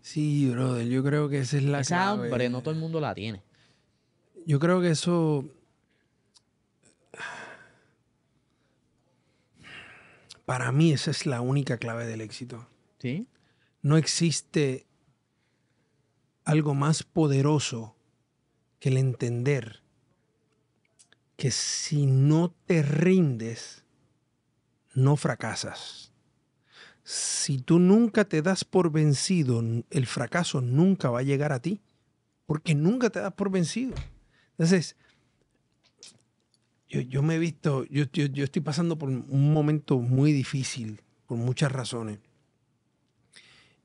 [SPEAKER 2] Sí, brother, yo creo que esa es la
[SPEAKER 1] esa
[SPEAKER 2] clave.
[SPEAKER 1] hambre no todo el mundo la tiene.
[SPEAKER 2] Yo creo que eso. Para mí, esa es la única clave del éxito.
[SPEAKER 1] ¿Sí?
[SPEAKER 2] No existe algo más poderoso que el entender que si no te rindes, no fracasas. Si tú nunca te das por vencido, el fracaso nunca va a llegar a ti, porque nunca te das por vencido. Entonces, yo, yo me he visto, yo, yo- yo estoy pasando por un momento muy difícil, por muchas razones.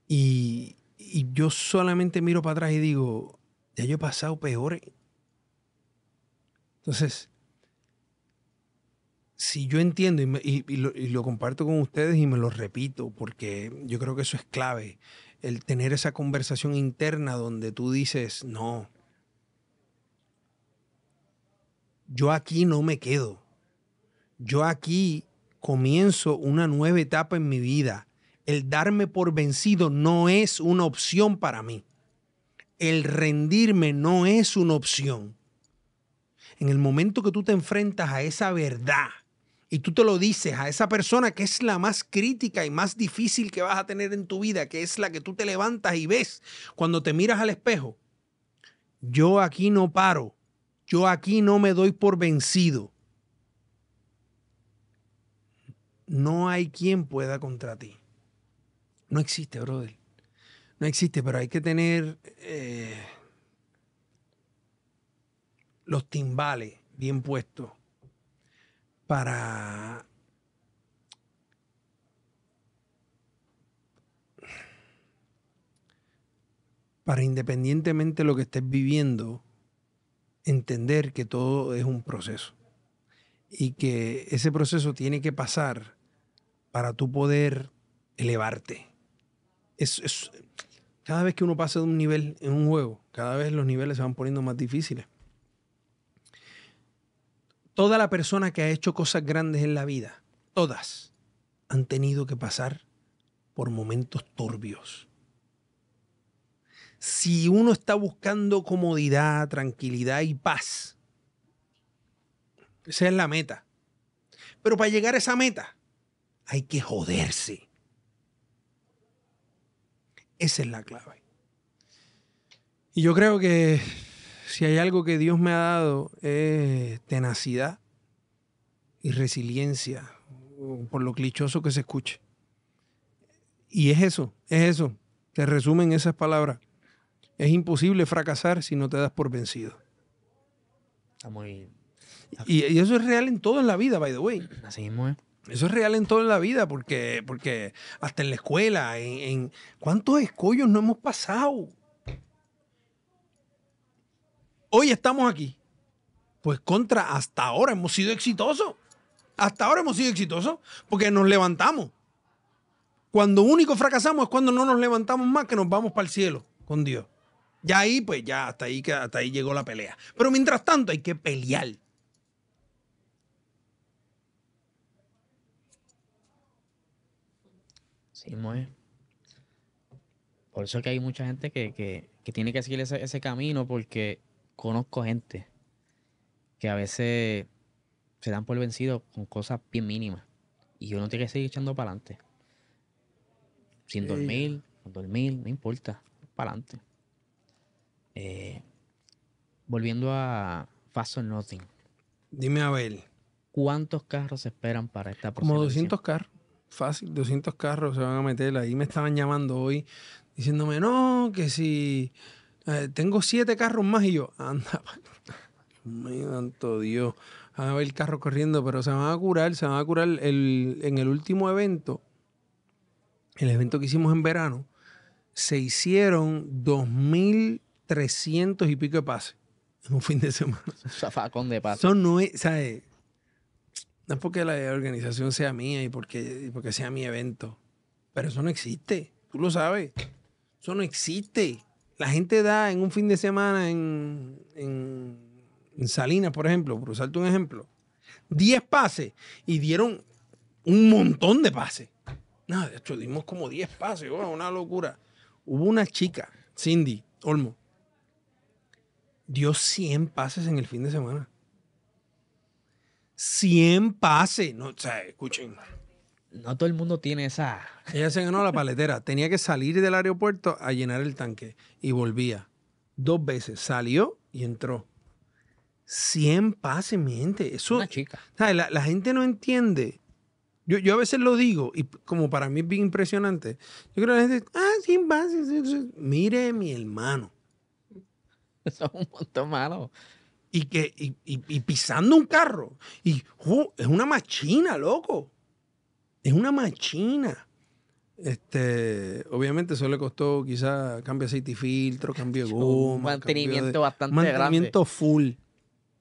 [SPEAKER 2] Y, y yo solamente miro para atrás y digo, ya yo he pasado peores. Entonces, si yo entiendo y, lo, y lo comparto con ustedes y me lo repito, porque yo creo que eso es clave, el tener esa conversación interna donde tú dices, no, yo aquí no me quedo. Yo aquí comienzo una nueva etapa en mi vida. El darme por vencido no es una opción para mí. El rendirme no es una opción. En el momento que tú te enfrentas a esa verdad y tú te lo dices a esa persona que es la más crítica y más difícil que vas a tener en tu vida, que es la que tú te levantas y ves cuando te miras al espejo, yo aquí no paro, yo aquí no me doy por vencido. No hay quien pueda contra ti. No existe, brother. No existe, pero hay que tener eh, los timbales bien puestos para para independientemente de lo que estés viviendo, entender que todo es un proceso y que ese proceso tiene que pasar para tú poder elevarte. Es, es- cada vez que uno pasa de un nivel en un juego, cada vez los niveles se van poniendo más difíciles. Toda la persona que ha hecho cosas grandes en la vida, todas, han tenido que pasar por momentos turbios. Si uno está buscando comodidad, tranquilidad y paz, esa es la meta. Pero para llegar a esa meta, hay que joderse. Esa es la clave. Y yo creo que si hay algo que Dios me ha dado es tenacidad y resiliencia, por lo clichoso que se escuche. Y es eso, es eso. Se resumen esas palabras. Es imposible fracasar si no te das por vencido.
[SPEAKER 1] Está muy...
[SPEAKER 2] Y, y eso es real en todo en la vida, by the way.
[SPEAKER 1] Así mismo es.
[SPEAKER 2] Eso es real en todo en la vida, porque, porque hasta en la escuela, en- ¿cuántos escollos no hemos pasado? Hoy estamos aquí. Pues contra, hasta ahora hemos sido exitosos. Hasta ahora hemos sido exitosos porque nos levantamos. Cuando único fracasamos es cuando no nos levantamos más que nos vamos para el cielo con Dios. Ya ahí, pues ya hasta ahí, hasta ahí llegó la pelea. Pero mientras tanto hay que pelear.
[SPEAKER 1] Muy. Por eso que hay mucha gente que, que, que tiene que seguir ese, ese camino porque conozco gente que a veces se dan por vencidos con cosas bien mínimas. Y uno tiene que seguir echando para adelante. Sin
[SPEAKER 2] Sí.
[SPEAKER 1] dormir, con dormir, no importa. Para adelante. Eh, volviendo a Fast or Nothing.
[SPEAKER 2] Dime a ver.
[SPEAKER 1] ¿Cuántos carros se esperan para esta
[SPEAKER 2] Como
[SPEAKER 1] próxima
[SPEAKER 2] 200 carros. Fácil, 200 carros se van a meter. Ahí me estaban llamando hoy diciéndome, no, que si eh, tengo siete carros más y yo, anda, [LAUGHS] Dios mío, santo Dios. Van a ver el carro corriendo, pero se van a curar, se van a curar el, en el último evento, el evento que hicimos en verano, se hicieron 2.300 y pico de pases en un fin de semana. [LAUGHS]
[SPEAKER 1] Zafacón de paso.
[SPEAKER 2] Eso no es, ¿sabes? No es porque la organización sea mía y porque, porque sea mi evento. Pero eso no existe. Tú lo sabes. Eso no existe. La gente da en un fin de semana en, en, en Salinas, por ejemplo, por usarte un ejemplo, 10 pases y dieron un montón de pases. No, de hecho, dimos como 10 pases. oh, una locura. Hubo una chica, Cindy Olmo, dio 100 pases en el fin de semana. 100 pases. No, o sea, escuchen.
[SPEAKER 1] No todo el mundo tiene esa.
[SPEAKER 2] Ella se ganó la paletera. Tenía que salir del aeropuerto a llenar el tanque y volvía. Dos veces. Salió y entró. 100 pases, mi gente. Eso,
[SPEAKER 1] Una chica.
[SPEAKER 2] ¿sabes? La, la gente no entiende. Yo, yo a veces lo digo y como para mí es bien impresionante. Yo creo que la gente, ah, 100 pases. eso- eso". Mire, mi hermano. [LAUGHS]
[SPEAKER 1] Son un montón malo.
[SPEAKER 2] Y que y, y- y pisando un carro y es una machina loco es una machina este obviamente eso le costó quizá cambio de aceite y filtro cambio de
[SPEAKER 1] Un
[SPEAKER 2] goma
[SPEAKER 1] mantenimiento
[SPEAKER 2] de-
[SPEAKER 1] bastante
[SPEAKER 2] mantenimiento full.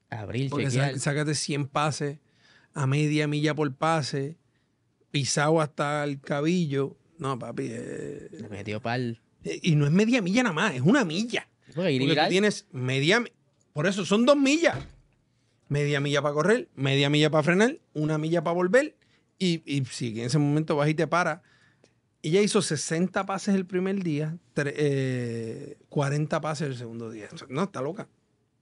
[SPEAKER 1] Abrir,
[SPEAKER 2] porque
[SPEAKER 1] chequear.
[SPEAKER 2] sa- sácate 100 pases a media milla por pase pisado hasta el cabillo no papi eh,
[SPEAKER 1] metió pal.
[SPEAKER 2] y no es media milla nada más es una milla
[SPEAKER 1] Porque
[SPEAKER 2] tú tienes media. Por eso son dos millas. Media milla para correr, media milla para frenar, una milla para volver. Y, y si en ese momento vas y te paras. Ella hizo 60 pases el primer día, eh, 40 pases el segundo día. No, está loca.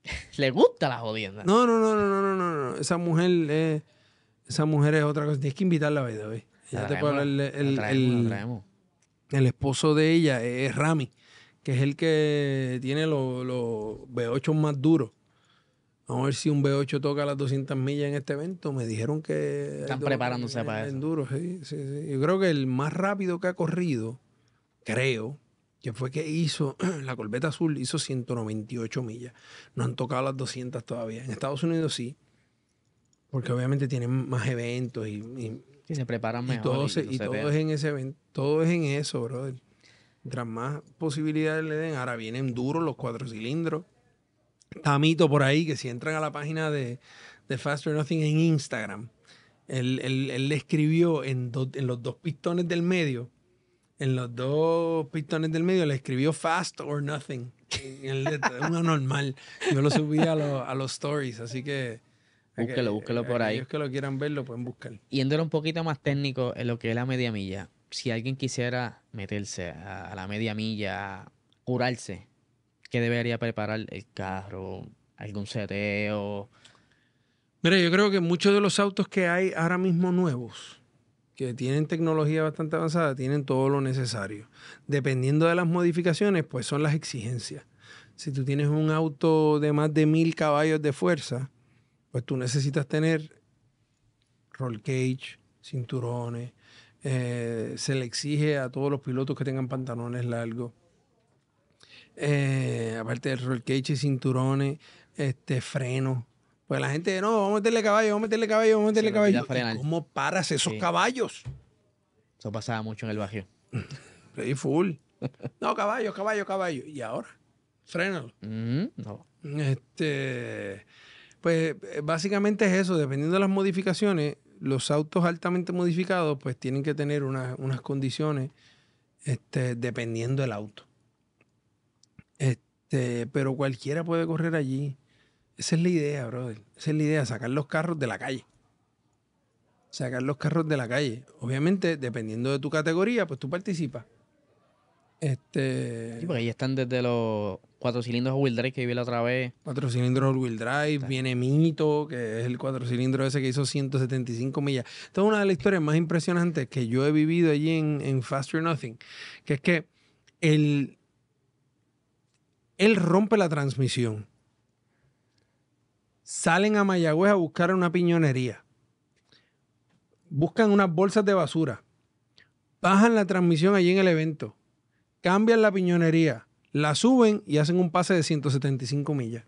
[SPEAKER 2] [LAUGHS]
[SPEAKER 1] Le gusta la jodienda.
[SPEAKER 2] No, no, no, no, no, no, no. Esa mujer es, esa mujer es otra cosa. Tienes que invitarla a ver Ya te puedo hablar. El, el- el esposo de ella es Rami, que es el que tiene los, los V8 más duros. Vamos a ver si un V8 toca las 200 millas en este evento. Me dijeron que...
[SPEAKER 1] Están
[SPEAKER 2] dos
[SPEAKER 1] preparándose
[SPEAKER 2] en-
[SPEAKER 1] para eso.
[SPEAKER 2] duro, sí, sí, sí. Yo creo que el más rápido que ha corrido, creo, que fue que hizo, [CLEARS THROAT] la Corbeta Azul hizo 198 millas. No han tocado las 200 todavía. En Estados Unidos sí, porque obviamente tienen más eventos y- y
[SPEAKER 1] Sí, se preparan
[SPEAKER 2] y
[SPEAKER 1] mejor.
[SPEAKER 2] se-
[SPEAKER 1] lo
[SPEAKER 2] y todo es en ese evento, todo es en eso, brother. Mientras más posibilidades le den, ahora vienen duros los cuatro cilindros. Está Mito por ahí, que si entran a la página de, de Fast or Nothing en Instagram, él, él- él le escribió en, dos- en los dos pistones del medio, en los dos pistones del medio le escribió Fast or Nothing. En el de- una normal. Yo lo subí a, los- a los stories, así que...
[SPEAKER 1] Búsquelo, búsquelo por ahí.
[SPEAKER 2] Aquellos que lo quieran ver lo pueden buscar.
[SPEAKER 1] Yéndolo un poquito más técnico en lo que es la media milla. Si alguien quisiera meterse a, la media milla, curarse, ¿qué debería preparar el carro? ¿Algún seteo?
[SPEAKER 2] Mira, yo creo que muchos de los autos que hay ahora mismo nuevos, que tienen tecnología bastante avanzada, tienen todo lo necesario. Dependiendo de las modificaciones, pues son las exigencias. Si tú tienes un auto de más de mil caballos de fuerza, pues tú necesitas tener roll cage, cinturones. Eh, se le exige a todos los pilotos que tengan pantalones largos. Eh, aparte del roll cage y cinturones, este, frenos. Pues la gente, no, vamos a meterle caballo, vamos a meterle caballo, vamos a meterle caballo.
[SPEAKER 1] frenar.
[SPEAKER 2] ¿Y ¿Cómo paras esos
[SPEAKER 1] Sí.
[SPEAKER 2] caballos?
[SPEAKER 1] Eso pasaba mucho en el barrio. [LAUGHS]
[SPEAKER 2] Ready full. No, caballo, caballo, caballo. ¿Y ahora? Frénalo.
[SPEAKER 1] Mm, no.
[SPEAKER 2] Este, Pues eh, básicamente es eso, dependiendo de las modificaciones, los autos altamente modificados pues tienen que tener una- unas condiciones este, dependiendo del auto. Este, pero cualquiera puede correr allí. Esa es la idea, brother. Esa es la idea, sacar los carros de la calle. Sacar los carros de la calle. Obviamente, dependiendo de tu categoría, pues tú participas. Este,
[SPEAKER 1] Sí, porque ahí están desde los cuatro cilindros wheel drive que vi la otra vez.
[SPEAKER 2] Cuatro cilindros all-wheel drive, viene Mito, que es el cuatro cilindros ese que hizo 175 millas. Esta es una de las historias más impresionantes que yo he vivido allí en, en Faster Nothing, que es que él, él rompe la transmisión. Salen a Mayagüez a buscar una piñonería. Buscan unas bolsas de basura. Bajan la transmisión allí en el evento. Cambian la piñonería la suben y hacen un pase de 175 millas.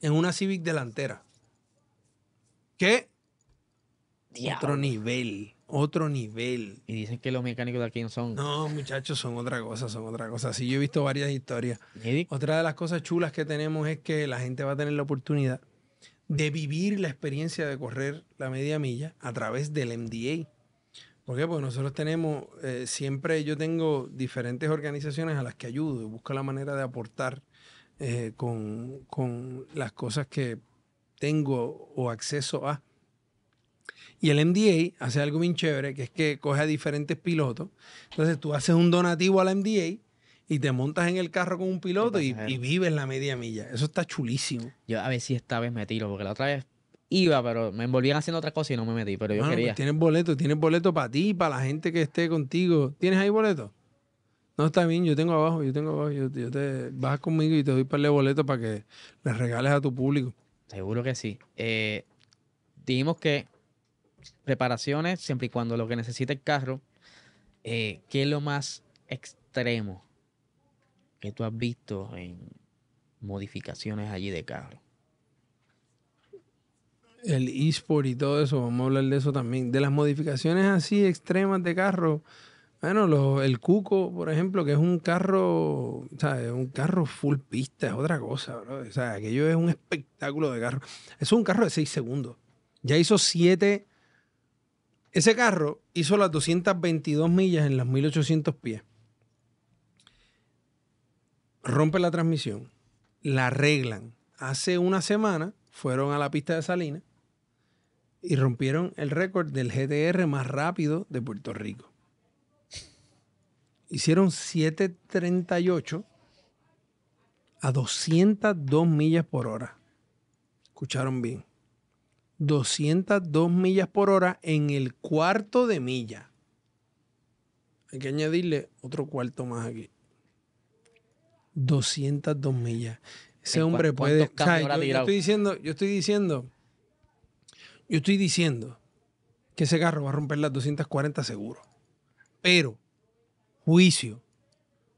[SPEAKER 2] En una Civic delantera. ¿Qué? Otro nivel. Otro nivel.
[SPEAKER 1] Y dicen que los mecánicos de aquí no son.
[SPEAKER 2] No, muchachos, son otra cosa, son otra cosa. Sí, yo he visto varias historias. Otra de las cosas chulas que tenemos es que la gente va a tener la oportunidad de vivir la experiencia de correr la media milla a través del MDA. ¿Por qué? Porque nosotros tenemos, eh, siempre yo tengo diferentes organizaciones a las que ayudo y busco la manera de aportar eh, con, con las cosas que tengo o acceso a. Y el MDA hace algo bien chévere, que es que coge a diferentes pilotos. Entonces tú haces un donativo al MDA y te montas en el carro con un piloto y, y vives la media milla. Eso está chulísimo.
[SPEAKER 1] yo a ver si esta vez me tiro, porque la otra vez iba, pero me envolvían haciendo otra cosa y no me metí, pero yo
[SPEAKER 2] Bueno, pues
[SPEAKER 1] quería.
[SPEAKER 2] tienes boleto, tienes boleto para ti, para la gente que esté contigo. ¿Tienes ahí boleto? No, está bien, yo tengo abajo, yo tengo abajo. Yo, yo te vas conmigo y te doy para el boleto para que le regales a tu público.
[SPEAKER 1] Seguro que sí. Eh, dijimos que preparaciones, siempre y cuando lo que necesita el carro, eh, ¿qué es lo más extremo que tú has visto en modificaciones allí de carro?
[SPEAKER 2] El eSport y todo eso, vamos a hablar de eso también. De las modificaciones así extremas de carro. Bueno, lo- el Cuco, por ejemplo, que es un carro, ¿sabes? Un carro full pista, es otra cosa, bro. O sea, aquello es un espectáculo de carro. Es un carro de 6 segundos. Ya hizo 7. Ese carro hizo las 222 millas en las 1800 pies. Rompe la transmisión. La arreglan. Hace una semana fueron a la pista de Salinas y rompieron el récord del GTR más rápido de Puerto Rico. Hicieron 738 a 202 millas por hora. Escucharon bien. 202 millas por hora en el cuarto de milla. Hay que añadirle otro cuarto más aquí. 202 millas. Ese
[SPEAKER 1] ¿En
[SPEAKER 2] hombre puede. o sea, yo- estoy diciendo, yo estoy diciendo, yo estoy diciendo que ese carro va a romper las 240 seguro. Pero, juicio,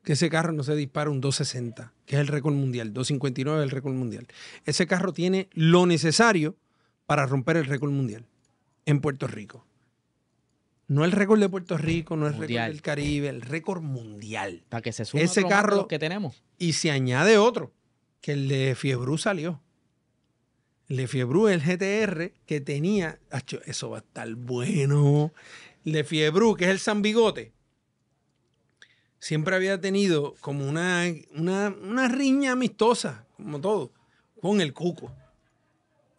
[SPEAKER 2] que ese carro no se dispara un 260, que es el récord mundial. 259 es el récord mundial. Ese carro tiene lo necesario para romper el récord mundial en Puerto Rico. No el récord de Puerto Rico, no el récord del Caribe, el récord mundial.
[SPEAKER 1] Para que se sume
[SPEAKER 2] Ese
[SPEAKER 1] otro
[SPEAKER 2] carro-
[SPEAKER 1] que tenemos.
[SPEAKER 2] Y se añade otro, que el de Fiebru salió. Fiebru, el GTR, que tenía. Acho, eso va a estar bueno. Fiebru, que es el San Bigote, siempre había tenido como una, una, una riña amistosa, como todo, con el Cuco.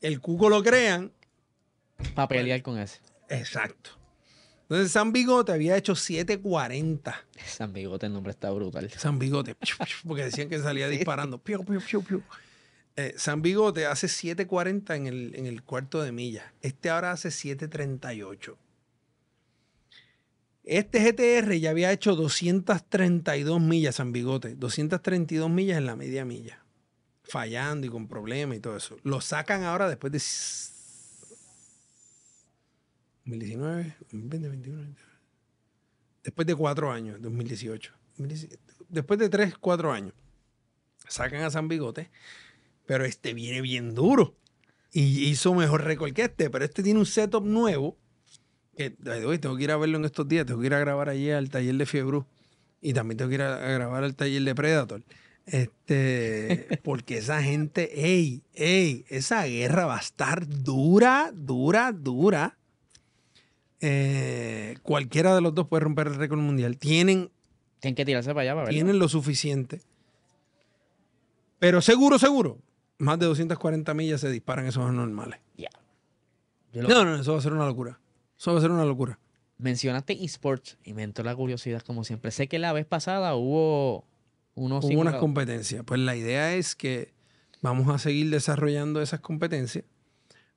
[SPEAKER 2] El Cuco lo crean.
[SPEAKER 1] Para pelear con ese.
[SPEAKER 2] Exacto. Entonces San Bigote había hecho 740.
[SPEAKER 1] San Bigote, el nombre está brutal.
[SPEAKER 2] San Bigote, [LAUGHS] porque decían que salía disparando. Piu, piu, piu, piu. Eh, San Bigote hace 7.40 en el, cuarto de milla. Este ahora hace 7.38. Este GTR ya había hecho 232 millas San Bigote. 232 millas en la media milla. Fallando y con problemas y todo eso. Lo sacan ahora después de 2019, 2021. Después de cuatro años, 2018. 2017. Después de tres, cuatro años. Sacan a San Bigote. Pero este viene bien duro. Y hizo mejor récord que este. Pero este tiene un setup nuevo. Que tengo que ir a verlo en estos días. Tengo que ir a grabar allí al taller de Fiebru. Y también tengo que ir a, a grabar al taller de Predator. Este, [LAUGHS] porque esa gente, ey, ey, esa guerra va a estar dura, dura, dura. Eh, cualquiera de los dos puede romper el récord mundial. Tienen,
[SPEAKER 1] Tienen que tirarse para allá para
[SPEAKER 2] tienen lo suficiente. Pero seguro, seguro, más de 240 millas se disparan esos anormales.
[SPEAKER 1] Ya. Yo lo-
[SPEAKER 2] No, no, eso va a ser una locura. Eso va a ser una locura.
[SPEAKER 1] Mencionaste esports y me entró la curiosidad como siempre. Sé que la vez pasada hubo unos
[SPEAKER 2] Hubo unas competencias. Pues la idea es que vamos a seguir desarrollando esas competencias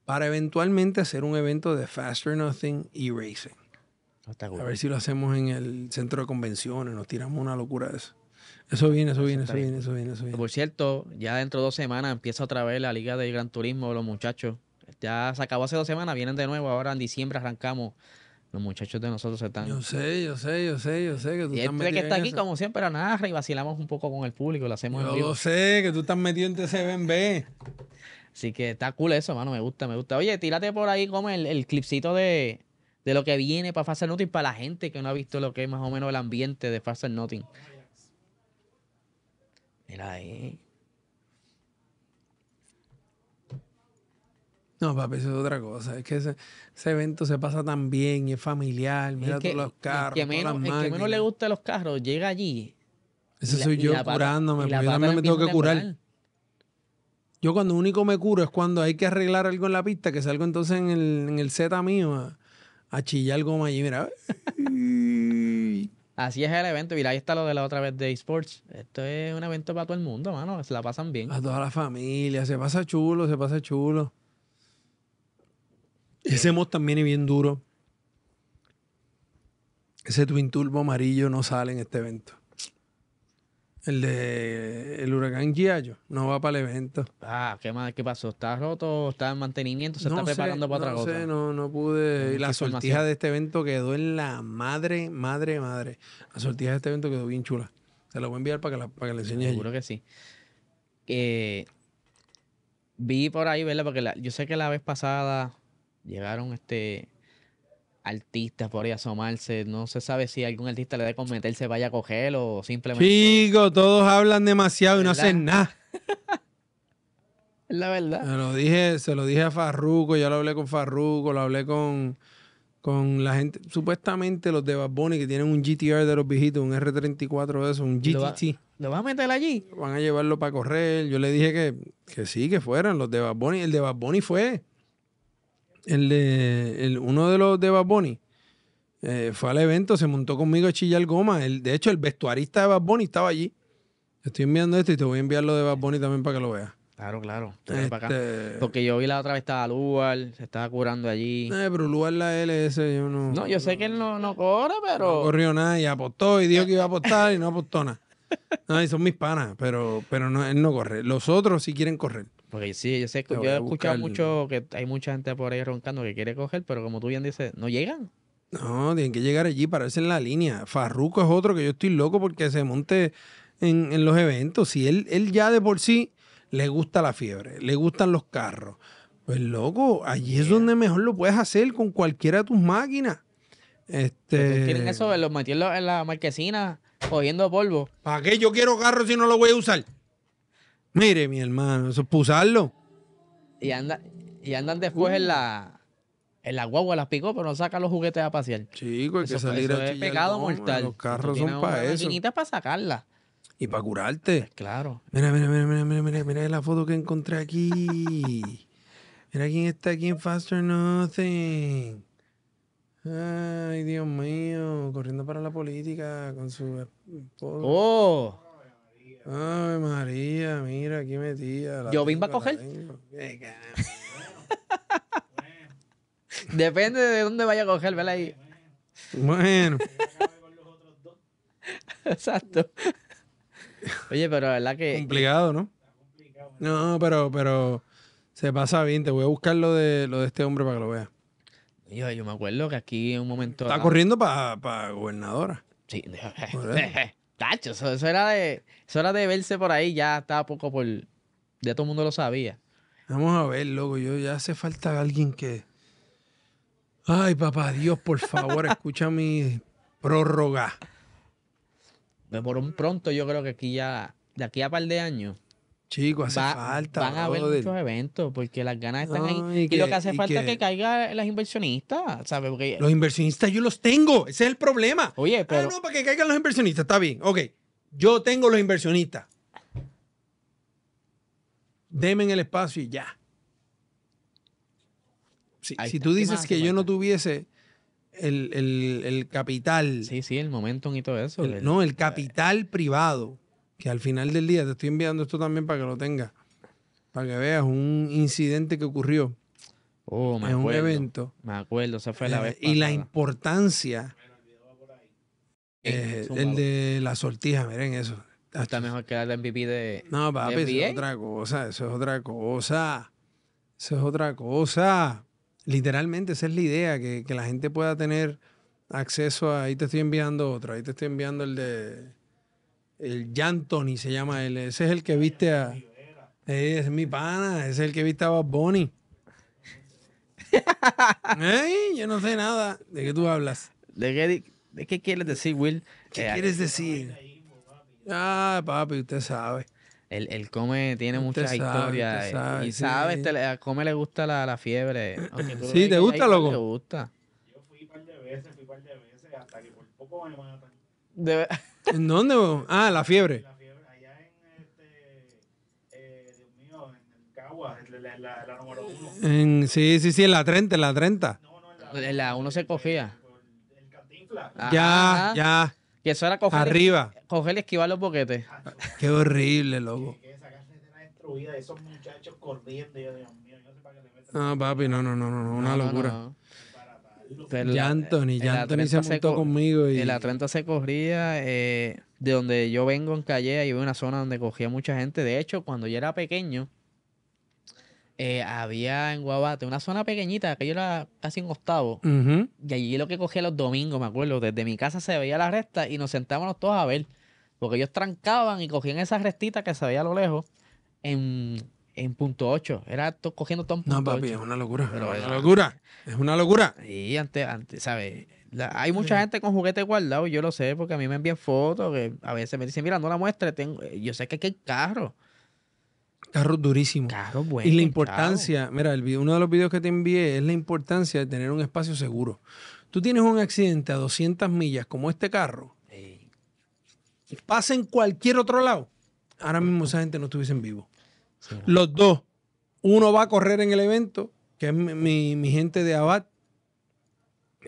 [SPEAKER 2] para eventualmente hacer un evento de Faster Nothing y Racing.
[SPEAKER 1] Está cool.
[SPEAKER 2] A ver si lo hacemos en el centro de convenciones, nos tiramos una locura de eso. Eso viene, eso viene,
[SPEAKER 1] está
[SPEAKER 2] eso viene, eso viene, eso viene.
[SPEAKER 1] Por cierto, ya dentro de dos semanas empieza otra vez la Liga de Gran Turismo, los muchachos. Ya se acabó hace dos semanas, vienen de nuevo. Ahora en diciembre arrancamos. Los muchachos de nosotros están.
[SPEAKER 2] Yo sé, yo sé, yo sé, yo sé que tú
[SPEAKER 1] y
[SPEAKER 2] estás
[SPEAKER 1] este que
[SPEAKER 2] metido
[SPEAKER 1] está
[SPEAKER 2] en
[SPEAKER 1] aquí,
[SPEAKER 2] eso.
[SPEAKER 1] como siempre, narra y vacilamos un poco con el público. Lo hacemos en
[SPEAKER 2] Yo
[SPEAKER 1] vivo.
[SPEAKER 2] lo sé, que tú estás metido en TCBNB.
[SPEAKER 1] Así que está cool eso, mano. Me gusta, me gusta. Oye, tírate por ahí como el, el clipcito de, de lo que viene para Faster Nothing para la gente que no ha visto lo que es más o menos el ambiente de Faster Nothing. Mira ahí.
[SPEAKER 2] No, papi, eso es otra cosa. Es que ese, ese evento se pasa tan bien y es familiar. Mira
[SPEAKER 1] que,
[SPEAKER 2] todos los carros,
[SPEAKER 1] el que
[SPEAKER 2] todas
[SPEAKER 1] menos,
[SPEAKER 2] las
[SPEAKER 1] el que menos le gusta los carros llega allí.
[SPEAKER 2] Ese soy yo
[SPEAKER 1] pata-
[SPEAKER 2] curándome, porque yo también
[SPEAKER 1] le
[SPEAKER 2] me tengo que curar. Yo cuando único me curo es cuando hay que arreglar algo en la pista, que salgo entonces en el, en el Z mío a, a chillar goma allí, mira. [LAUGHS]
[SPEAKER 1] Así es el evento. Mira, ahí está lo de la otra vez de esports. Esto es un evento para todo el mundo, mano. Se la pasan bien.
[SPEAKER 2] A toda la familia, se pasa chulo, se pasa chulo. Ese mod también es bien duro. Ese Twin Turbo amarillo no sale en este evento. El de el huracán Giayo no va para el evento.
[SPEAKER 1] Ah, ¿qué más? ¿Qué pasó? ¿Está roto? ¿Está en mantenimiento? ¿Se
[SPEAKER 2] no
[SPEAKER 1] está preparando para otra
[SPEAKER 2] no
[SPEAKER 1] cosa?
[SPEAKER 2] sé, no, no pude. Y la sortija de este evento quedó en la madre, madre, madre. La sortija de este evento quedó bien chula. Se la voy a enviar para que la, para que la enseñe allí.
[SPEAKER 1] Seguro que sí. Eh, vi por ahí, ¿verdad? Porque la- yo sé que la vez pasada llegaron este artistas por ahí asomarse. No se sabe si algún artista le da con meterse vaya a cogerlo o simplemente.
[SPEAKER 2] Chicos, todos hablan demasiado y no hacen nada.
[SPEAKER 1] Es la verdad.
[SPEAKER 2] Se lo dije, se lo dije a Farruco, ya lo hablé con Farruco, lo hablé con, con la gente, supuestamente los de Bad Bunny que tienen un GTR de los viejitos, un R34 de eso, un
[SPEAKER 1] Lo va-
[SPEAKER 2] GTT.
[SPEAKER 1] ¿Lo vas a meter allí?
[SPEAKER 2] Van a llevarlo para correr. Yo le dije que, que sí, que fueran los de Bad Bunny. El de Bad Bunny fue. El de el, uno de los de Bad Bunny eh, fue al evento, se montó conmigo a chillar goma. El, de hecho, el vestuarista de Bad Bunny estaba allí. Estoy enviando esto y te voy a enviar lo de Bad Bunny también para que lo veas.
[SPEAKER 1] Claro, claro. Tráelo para acá.
[SPEAKER 2] Este,
[SPEAKER 1] Porque yo vi la otra vez estaba Lugar, se estaba curando allí.
[SPEAKER 2] eh, pero lugar la LS, yo no.
[SPEAKER 1] No, yo sé que él no, no corre,
[SPEAKER 2] No
[SPEAKER 1] pero.
[SPEAKER 2] corrió nada y apostó y dijo que iba a apostar y no apostó nada. [LAUGHS] No, y son mis panas, pero, pero no, él no corre. Los otros sí quieren correr.
[SPEAKER 1] Porque sí, yo sé yo he escuchado mucho que hay mucha gente por ahí roncando que quiere coger, pero como tú bien dices, no llegan.
[SPEAKER 2] No, tienen que llegar allí, pararse en la línea. Farruco es otro que yo estoy loco porque se monte en, en los eventos. Si él, él ya de por sí le gusta la fiebre, le gustan los carros. Pues loco, allí es donde mejor lo puedes hacer con cualquiera de tus máquinas. Este,
[SPEAKER 1] Quieren eso, los la- en la marquesina cogiendo polvo.
[SPEAKER 2] ¿Para qué yo quiero carro si no lo voy a usar? Mire, mi hermano, eso es para usarlo.
[SPEAKER 1] Y, anda, y andan después en la en la guagua, las picó, pero no sacan los juguetes a pasear.
[SPEAKER 2] Chico, hay que
[SPEAKER 1] Eso,
[SPEAKER 2] salir
[SPEAKER 1] eso
[SPEAKER 2] a
[SPEAKER 1] es pecado mortal.
[SPEAKER 2] Los carros son para eso.
[SPEAKER 1] maquinita para sacarla.
[SPEAKER 2] Y para curarte.
[SPEAKER 1] Claro.
[SPEAKER 2] Mira, mira, mira, mira, mira, mira, mira la foto que encontré aquí. [LAUGHS] Mira quién está aquí en Faster Nothing. Ay, Dios mío, corriendo para la política con su.
[SPEAKER 1] Oh,
[SPEAKER 2] Ay, María, mira, aquí metía. la
[SPEAKER 1] ¿Jovín va a coger? depende de dónde vaya a coger, ¿verdad? Ahí.
[SPEAKER 2] Bueno, [LAUGHS]
[SPEAKER 1] Exacto. Oye, pero la verdad que
[SPEAKER 2] complicado, ¿no? No, pero, pero se pasa bien. Te voy a buscar lo de, lo de este hombre para que lo veas.
[SPEAKER 1] yo, yo me acuerdo que aquí en un momento
[SPEAKER 2] Está
[SPEAKER 1] dado-
[SPEAKER 2] corriendo para gobernadora.
[SPEAKER 1] Sí. [LAUGHS] Tacho, eso, eso era de eso era de verse por ahí, ya estaba poco por ya todo el mundo lo sabía.
[SPEAKER 2] Vamos a ver, loco. Yo ya hace falta alguien que. Ay, papá Dios, por favor, escucha mi prórroga. [LAUGHS]
[SPEAKER 1] Por un pronto yo creo que aquí ya de aquí a par de años,
[SPEAKER 2] Chico, hace
[SPEAKER 1] va-
[SPEAKER 2] falta.
[SPEAKER 1] van a haber
[SPEAKER 2] brother.
[SPEAKER 1] muchos eventos porque las ganas están
[SPEAKER 2] No,
[SPEAKER 1] ahí.
[SPEAKER 2] y
[SPEAKER 1] Y,
[SPEAKER 2] que-
[SPEAKER 1] lo que hace falta es
[SPEAKER 2] que-
[SPEAKER 1] caigan las inversionistas, ¿sabes? Porque,
[SPEAKER 2] Los inversionistas yo los tengo. Ese es el problema.
[SPEAKER 1] oye, pero...
[SPEAKER 2] Ah, no, para que caigan los inversionistas. Está bien. Ok. Yo tengo los inversionistas. Deme en el espacio y ya. Si, si tú
[SPEAKER 1] ¿Qué
[SPEAKER 2] dices que yo no tuviese el, el- el capital,
[SPEAKER 1] Sí, sí, el momentum y todo eso.
[SPEAKER 2] el- no, el capital privado, que al final del día te estoy enviando esto también para que lo tengas, para que veas un incidente que ocurrió
[SPEAKER 1] Oh, me
[SPEAKER 2] en un evento
[SPEAKER 1] Me acuerdo, esa fue la
[SPEAKER 2] eh,
[SPEAKER 1] vez
[SPEAKER 2] y la importancia, eh, el de la sortija, miren eso.
[SPEAKER 1] Está mejor que el MVP de...
[SPEAKER 2] No, papi, eso
[SPEAKER 1] NBA.
[SPEAKER 2] es otra cosa, eso es otra cosa. Eso es otra cosa. Literalmente, esa es la idea, que, que la gente pueda tener acceso a. Ahí te estoy enviando otro, ahí te estoy enviando el de. El Jan Tony se llama él. Ese es el que viste a. Eh, es mi pana, ese es el que viste a Bad Bunny. [LAUGHS] Ey, yo no sé nada. ¿De qué tú hablas?
[SPEAKER 1] ¿De qué, de qué quieres decir, Will?
[SPEAKER 2] ¿Qué
[SPEAKER 1] Eh,
[SPEAKER 2] quieres decir? Ah, papi, usted sabe.
[SPEAKER 1] El, el Come tiene
[SPEAKER 2] Usted
[SPEAKER 1] muchas
[SPEAKER 2] sabe,
[SPEAKER 1] historias. eh,
[SPEAKER 2] sabe,
[SPEAKER 1] y
[SPEAKER 2] sí.
[SPEAKER 1] sabe, este, le- a Come le gusta la, la fiebre. [CLEARS THROAT]
[SPEAKER 2] Sí, ¿te gusta,
[SPEAKER 1] ahí,
[SPEAKER 2] loco?
[SPEAKER 1] Le gusta.
[SPEAKER 3] Yo fui un par de veces, fui un par de veces, hasta que por poco me matan.
[SPEAKER 1] De- [LAUGHS]
[SPEAKER 2] ¿En dónde? bo? Ah, la fiebre.
[SPEAKER 3] La fiebre allá en este, eh, Dios mío, en el Cagua, la, la, la, número uno.
[SPEAKER 2] En, sí, sí, sí, en la 30, en la 30.
[SPEAKER 3] No, no, en la,
[SPEAKER 1] En la uno se cogía.
[SPEAKER 3] El Cantinflas.
[SPEAKER 2] Ya,
[SPEAKER 1] Ajá.
[SPEAKER 2] ya,
[SPEAKER 1] Que eso era coger,
[SPEAKER 2] arriba.
[SPEAKER 1] coger y esquivar los boquetes.
[SPEAKER 2] Qué horrible, loco.
[SPEAKER 3] Que esa carretera destruida, esos muchachos corriendo, yo, Dios mío, yo no sé para qué le meten
[SPEAKER 2] No, papi, no, no, no, no, no, una
[SPEAKER 1] No, no,
[SPEAKER 2] locura.
[SPEAKER 1] no.
[SPEAKER 3] para
[SPEAKER 1] Pero
[SPEAKER 2] Ya Anthony, ya Anthony se
[SPEAKER 1] 30
[SPEAKER 2] montó
[SPEAKER 1] co-
[SPEAKER 2] conmigo y
[SPEAKER 1] En la 30 se corría, eh, de donde yo vengo en Calle, hay una zona donde cogía mucha gente. De hecho, cuando yo era pequeño, eh, había en Guabate una zona pequeñita, aquello era casi un octavo. Y allí lo que cogía los domingos, me acuerdo, desde mi casa se veía la resta y nos sentábamos todos a ver. Porque ellos trancaban y cogían esa restita que se veía a lo lejos en, en punto 8. Era to- cogiendo todo en punto
[SPEAKER 2] No, papi,
[SPEAKER 1] 8.
[SPEAKER 2] es una locura.
[SPEAKER 1] Pero
[SPEAKER 2] es una locura. Es una locura.
[SPEAKER 1] Y antes, antes, ¿sabes? La- hay mucha gente con juguetes guardados, yo lo sé, porque a mí me envían fotos, que a veces me dicen, mira, no la muestres, tengo... yo sé que aquí hay carros,
[SPEAKER 2] Carros durísimos.
[SPEAKER 1] carros buenos.
[SPEAKER 2] Y la importancia, mira, el video- uno de los videos que te envié es la importancia de tener un espacio seguro. Tú tienes un accidente a 200 millas como este carro,
[SPEAKER 1] Ey,
[SPEAKER 2] pasa en cualquier otro lado. Ahora mismo esa gente no estuviese en vivo.
[SPEAKER 1] Sí, no.
[SPEAKER 2] Los dos. Uno va a correr en el evento, que es mi, mi- mi gente de Abad,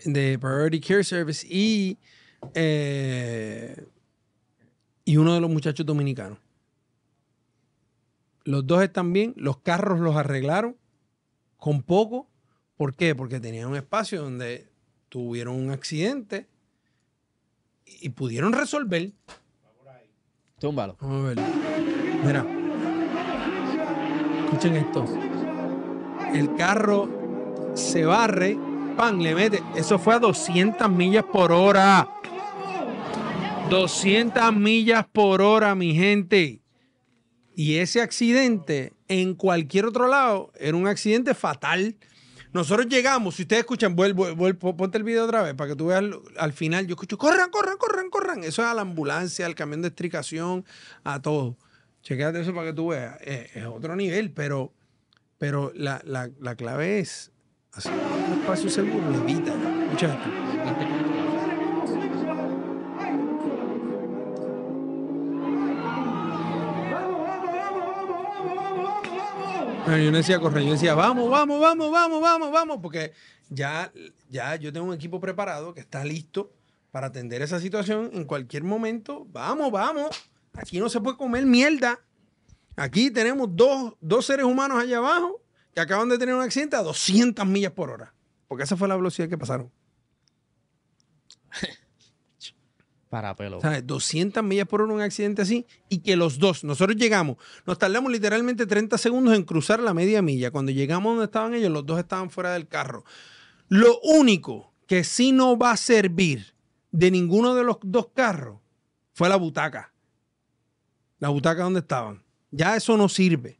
[SPEAKER 2] de Priority Care Service, y, eh, y uno de los muchachos dominicanos. Los dos están bien, los carros los arreglaron con poco. ¿Por qué? Porque tenían un espacio donde tuvieron un accidente y pudieron resolver.
[SPEAKER 1] Túmbalo.
[SPEAKER 2] Vamos a ver. Mira. Escuchen esto. El carro se barre, pan, le mete. Eso fue a 200 millas por hora. 200 millas por hora, mi gente. Y ese accidente en cualquier otro lado era un accidente fatal. Nosotros llegamos, si ustedes escuchan, vuelvo, vuelvo, ponte el video otra vez para que tú veas al, al final. Yo escucho, corran, corran, corran, corran. Eso es a la ambulancia, al camión de estricación, a todo. Chequéate eso para que tú veas. Es, es otro nivel, pero, pero la, la- la clave es hacer un espacio seguro, lo evita. Escucha esto. Yo no decía correr, yo decía, vamos, vamos, vamos, vamos, vamos, vamos, porque ya, ya yo tengo un equipo preparado que está listo para atender esa situación en cualquier momento. Vamos, vamos. Aquí no se puede comer mierda. Aquí tenemos dos, dos seres humanos allá abajo que acaban de tener un accidente a 200 millas por hora. Porque esa fue la velocidad que pasaron. [LAUGHS]
[SPEAKER 1] Para pelo.
[SPEAKER 2] ¿Sabes? 200 millas por hora un accidente así y que los dos, nosotros llegamos, nos tardamos literalmente 30 segundos en cruzar la media milla. Cuando llegamos donde estaban ellos, los dos estaban fuera del carro. Lo único que sí no va a servir de ninguno de los dos carros fue la butaca. La butaca donde estaban. Ya eso no sirve.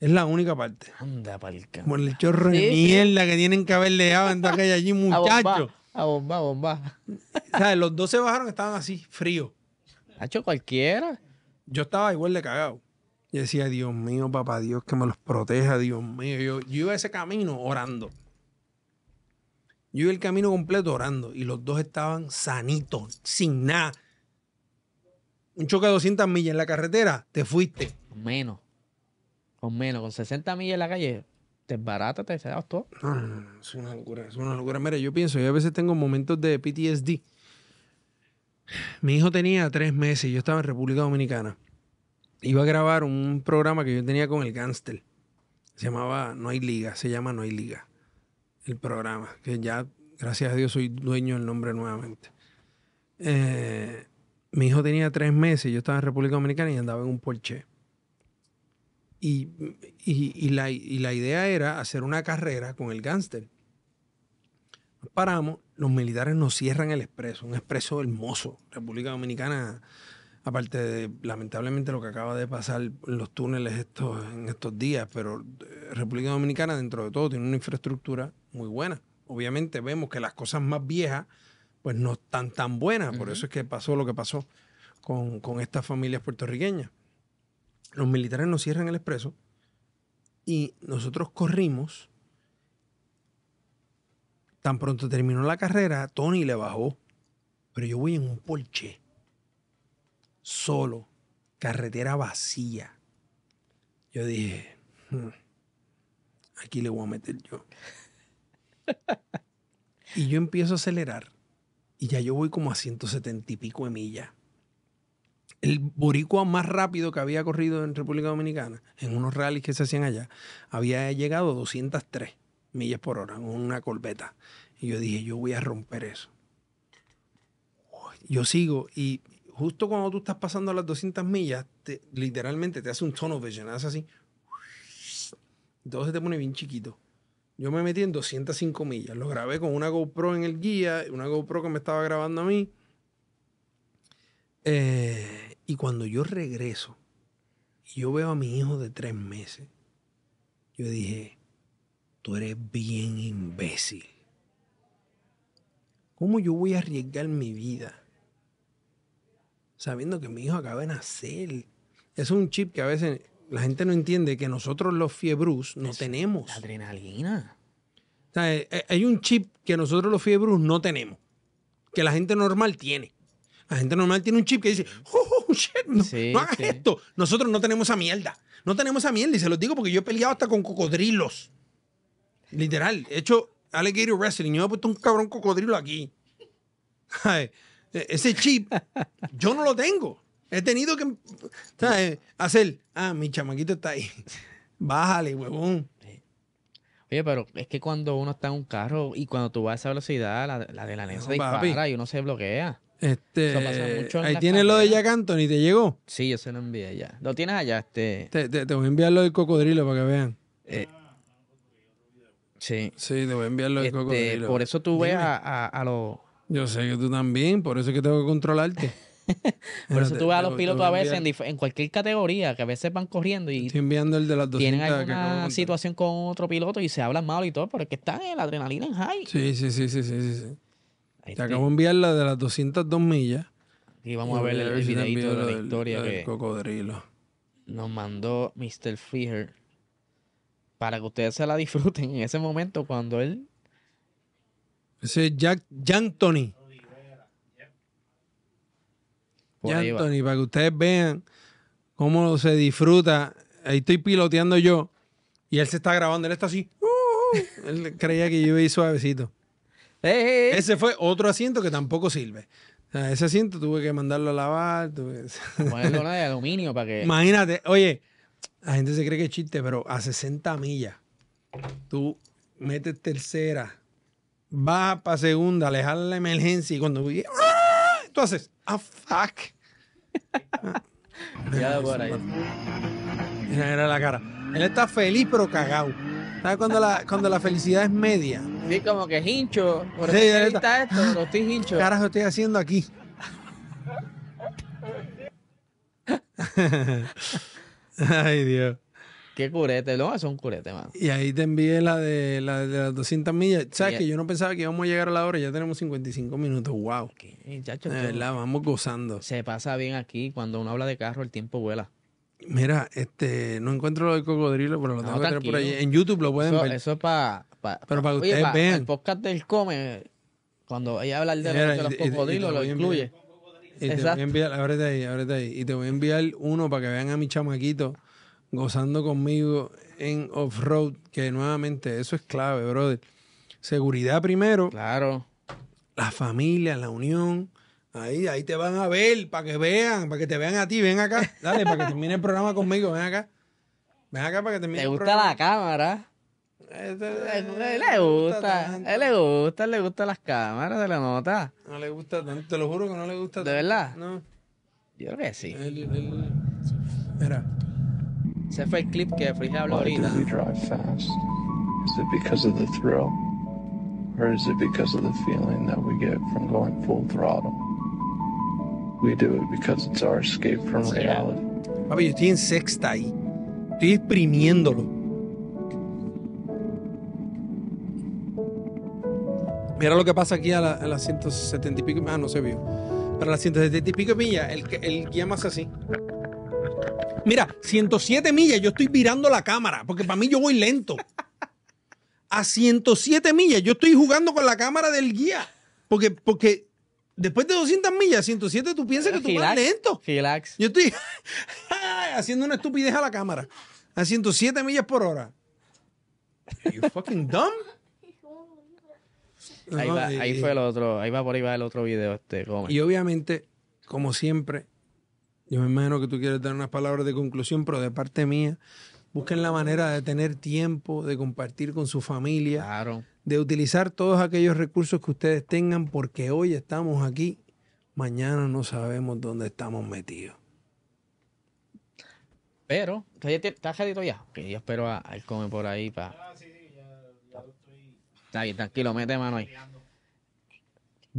[SPEAKER 2] Es la única parte.
[SPEAKER 1] Anda pa'l can-
[SPEAKER 2] Como el chorro de
[SPEAKER 1] Sí, sí.
[SPEAKER 2] mierda que tienen que haber dejado en aquella allí, [LAUGHS]
[SPEAKER 1] A bomba,
[SPEAKER 2] muchachos.
[SPEAKER 1] a bomba, a bomba.
[SPEAKER 2] ¿Sabes? Los dos se bajaron, estaban así, fríos.
[SPEAKER 1] Ha hecho cualquiera.
[SPEAKER 2] yo estaba igual de cagado. Yo decía, Dios mío, papá Dios, que me los proteja, Dios mío. Yo, yo iba ese camino orando. Yo iba el camino completo orando y los dos estaban sanitos, sin nada. Un choque de 200 millas en la carretera, te fuiste.
[SPEAKER 1] Menos. Con menos. Con 60 millas en la calle, te barata, te das todo.
[SPEAKER 2] No, no, no, es una locura, es una locura. Mira, yo pienso, yo a veces tengo momentos de PTSD. Mi hijo tenía tres meses y yo estaba en República Dominicana. Iba a grabar un programa que yo tenía con el Gangster. Se llamaba No hay liga, se llama No hay liga. El programa, que ya, gracias a Dios, soy dueño del nombre nuevamente. Eh, mi hijo tenía tres meses, yo estaba en República Dominicana y andaba en un Porsche. Y, y- la, y la idea era hacer una carrera con el gángster. Paramos, los militares nos cierran el expreso, un expreso hermoso. República Dominicana, aparte de lamentablemente lo que acaba de pasar en los túneles estos, en estos días, pero eh, República Dominicana dentro de todo tiene una infraestructura muy buena. Obviamente vemos que las cosas más viejas pues no están tan buenas, por eso es que pasó lo que pasó con, con estas familias puertorriqueñas. Los militares nos cierran el expreso y nosotros corrimos. Tan pronto terminó la carrera, Tony le bajó. Pero yo voy en un Porsche. Solo. Carretera vacía. Yo dije, "Hmm, aquí le voy a meter yo. [LAUGHS] y yo empiezo a acelerar. Y ya yo voy como a 170 y pico de millas. El boricua más rápido que había corrido en República Dominicana, en unos rallies que se hacían allá, había llegado a 203 millas por hora en una corbeta. Y yo dije, yo voy a romper eso. Yo sigo y justo cuando tú estás pasando las 200 millas, te- literalmente te hace un tunnel vision, hace así. Todo se te pone bien chiquito. Yo me metí en 205 millas. Lo grabé con una GoPro en el guía, una GoPro que me estaba grabando a mí. Eh, y cuando yo regreso y yo veo a mi hijo de tres meses, yo dije, tú eres bien imbécil. ¿Cómo yo voy a arriesgar mi vida sabiendo que mi hijo acaba de nacer? Es un chip que a veces la gente no entiende que nosotros los fiebrus no
[SPEAKER 1] Es
[SPEAKER 2] tenemos.
[SPEAKER 1] La adrenalina.
[SPEAKER 2] O sea, eh, eh, hay un chip que nosotros los fiebrus no tenemos, que la gente normal tiene. La gente normal tiene un chip que dice, oh, oh, shit, no,
[SPEAKER 1] Sí,
[SPEAKER 2] no hagas
[SPEAKER 1] sí.
[SPEAKER 2] esto. Nosotros no tenemos esa mierda. No tenemos esa mierda. Y se los digo porque yo he peleado hasta con cocodrilos. Literal. He hecho alligator wrestling. Yo me he puesto un cabrón cocodrilo aquí. [LAUGHS] Ay, e- Ese chip, yo no lo tengo. He tenido que ¿sabes? hacer, ah, mi chamaquito está ahí. [LAUGHS] Bájale, huevón.
[SPEAKER 1] Oye, pero es que cuando uno está en un carro y cuando tú vas a esa velocidad, la, la adrenalina se
[SPEAKER 2] No,
[SPEAKER 1] dispara y uno se bloquea.
[SPEAKER 2] Este,
[SPEAKER 1] Eso pasa mucho en
[SPEAKER 2] ahí tienes lo de. Jack Anthony, ¿te llegó?
[SPEAKER 1] Sí, yo se lo envié ya. Lo tienes allá, este.
[SPEAKER 2] Te, te- te voy a enviar lo del cocodrilo para que vean.
[SPEAKER 1] eh, sí.
[SPEAKER 2] Sí, te voy a enviar lo del
[SPEAKER 1] Este,
[SPEAKER 2] cocodrilo.
[SPEAKER 1] por eso tú ves a, a- a los.
[SPEAKER 2] Yo sé que tú también, por eso es que tengo que controlarte. [LAUGHS] [LAUGHS]
[SPEAKER 1] Por eso tú ves a los pilotos a veces en, cualquier categoría, que a veces van corriendo y
[SPEAKER 2] enviando el de las 200
[SPEAKER 1] tienen alguna situación con otro piloto y se hablan mal y todo, pero es que están en la adrenalina en high.
[SPEAKER 2] Sí, sí, sí, sí, sí, sí, Te
[SPEAKER 1] estoy.
[SPEAKER 2] acabo de enviar la de las 202 millas.
[SPEAKER 1] Y vamos a ver el, el
[SPEAKER 2] si
[SPEAKER 1] videito de la
[SPEAKER 2] del-
[SPEAKER 1] historia
[SPEAKER 2] del
[SPEAKER 1] que
[SPEAKER 2] cocodrilo.
[SPEAKER 1] nos mandó Mr. Freer para que ustedes se la disfruten en ese momento cuando él
[SPEAKER 2] Ese es Jack Anthony.
[SPEAKER 1] Por va.
[SPEAKER 2] Anthony, para que ustedes vean cómo se disfruta. Ahí estoy piloteando yo y él se está grabando. Él está así. uh, él creía que yo iba a ir suavecito.
[SPEAKER 1] ¡Eh, eh, eh!
[SPEAKER 2] Ese fue otro asiento que tampoco sirve. O sea, ese asiento tuve que mandarlo a lavar. tuve
[SPEAKER 1] una [LAUGHS] de aluminio para que.
[SPEAKER 2] Imagínate, oye, la gente se cree que es chiste, pero a 60 millas, tú metes tercera, vas para segunda, alejar la emergencia y cuando ¡Ah! Tú haces, ah, fuck. [LAUGHS]
[SPEAKER 1] Ya por ahí.
[SPEAKER 2] Mira, era la cara. Él está feliz pero cagado. ¿Sabes cuando la, cuando la felicidad es media?
[SPEAKER 1] Sí, como que hincho. Por
[SPEAKER 2] Sí,
[SPEAKER 1] eso
[SPEAKER 2] está
[SPEAKER 1] esto, pero estoy hincho.
[SPEAKER 2] ¿Qué carajo estoy haciendo aquí? [LAUGHS] Ay, Dios.
[SPEAKER 1] Qué curete. Eso es un curete, mano.
[SPEAKER 2] Y ahí te envié la de, la de las 200 millas. ¿Sabes que yo no pensaba que íbamos a llegar a la hora? Ya tenemos 55 minutos. ¡Wow!
[SPEAKER 1] Ok, chacho,
[SPEAKER 2] De verdad, vamos gozando.
[SPEAKER 1] Se pasa bien aquí. Cuando uno habla de carro, el tiempo vuela.
[SPEAKER 2] Mira, este, no encuentro lo del cocodrilo, pero lo
[SPEAKER 1] No,
[SPEAKER 2] tengo que tener por ahí. En YouTube lo pueden
[SPEAKER 1] Eso,
[SPEAKER 2] ver.
[SPEAKER 1] eso es para.
[SPEAKER 2] Pero para que ustedes vean.
[SPEAKER 1] El podcast del Come, cuando ella habla de, los-
[SPEAKER 2] Mira,
[SPEAKER 1] de los
[SPEAKER 2] y- y- y
[SPEAKER 1] cocodrilos, lo
[SPEAKER 2] voy
[SPEAKER 1] incluye.
[SPEAKER 2] Y te voy
[SPEAKER 1] Exacto.
[SPEAKER 2] a enviar, ábrete ahí, ábrete ahí. Y te voy a enviar uno para que vean a mi chamaquito gozando conmigo en off-road, que nuevamente eso es clave, brother. Seguridad primero,
[SPEAKER 1] Claro.
[SPEAKER 2] la familia, la unión. Ahí, ahí te van a ver, para que vean, para que te vean a ti, ven acá. Dale, para que termine el programa conmigo, ven acá. Ven acá para que termine
[SPEAKER 1] ¿Te
[SPEAKER 2] el
[SPEAKER 1] gusta
[SPEAKER 2] programa.
[SPEAKER 1] la cámara?
[SPEAKER 2] Este,
[SPEAKER 1] A él
[SPEAKER 2] no
[SPEAKER 1] le gusta,
[SPEAKER 2] tanto.
[SPEAKER 1] a él le gusta, le gustan las cámaras, se la nota.
[SPEAKER 2] No le gusta tanto, te lo juro que no le gusta
[SPEAKER 1] ¿De
[SPEAKER 2] tanto.
[SPEAKER 1] verdad?
[SPEAKER 2] No.
[SPEAKER 1] Yo creo que sí.
[SPEAKER 2] Él- él- Mira.
[SPEAKER 1] Ese fue el clip que Frige habló ahorita.
[SPEAKER 4] do we drive fast? Is it because of the thrill? Or is it because of the feeling that we get from going full throttle? We do it because it's our escape from reality.
[SPEAKER 2] Papi, yo estoy en sexta ahí. Estoy exprimiéndolo. Mira lo que pasa aquí a, la- a las 170 y pico. Ah, no se vio. Para las 170 y pico millas, el, el guía más así. Mira, 107 millas, yo estoy virando la cámara, porque para mí yo voy lento. A 107 millas, yo estoy jugando con la cámara del guía. Porque, porque después de 200 millas, 107, tú piensas que tú vas lento.
[SPEAKER 1] Relax.
[SPEAKER 2] Yo estoy [LAUGHS] haciendo una estupidez a la cámara. A 107 millas por hora. Are you fucking dumb?
[SPEAKER 1] Ahí, va, fue el otro, ahí va por ahí va el otro video este.
[SPEAKER 2] Y obviamente, como siempre, yo me imagino que tú quieres dar unas palabras de conclusión, pero de parte mía, busquen la manera de tener tiempo, de compartir con su familia,
[SPEAKER 1] Claro.
[SPEAKER 2] de utilizar todos aquellos recursos que ustedes tengan, porque hoy estamos aquí, mañana no sabemos dónde estamos metidos.
[SPEAKER 1] Pero, ¿estás ¿estás ready ya? Ok, yo espero a, a Come por ahí para...
[SPEAKER 3] Ah, sí, sí, ya, ya lo estoy
[SPEAKER 1] Está bien, tranquilo, mete mano ahí.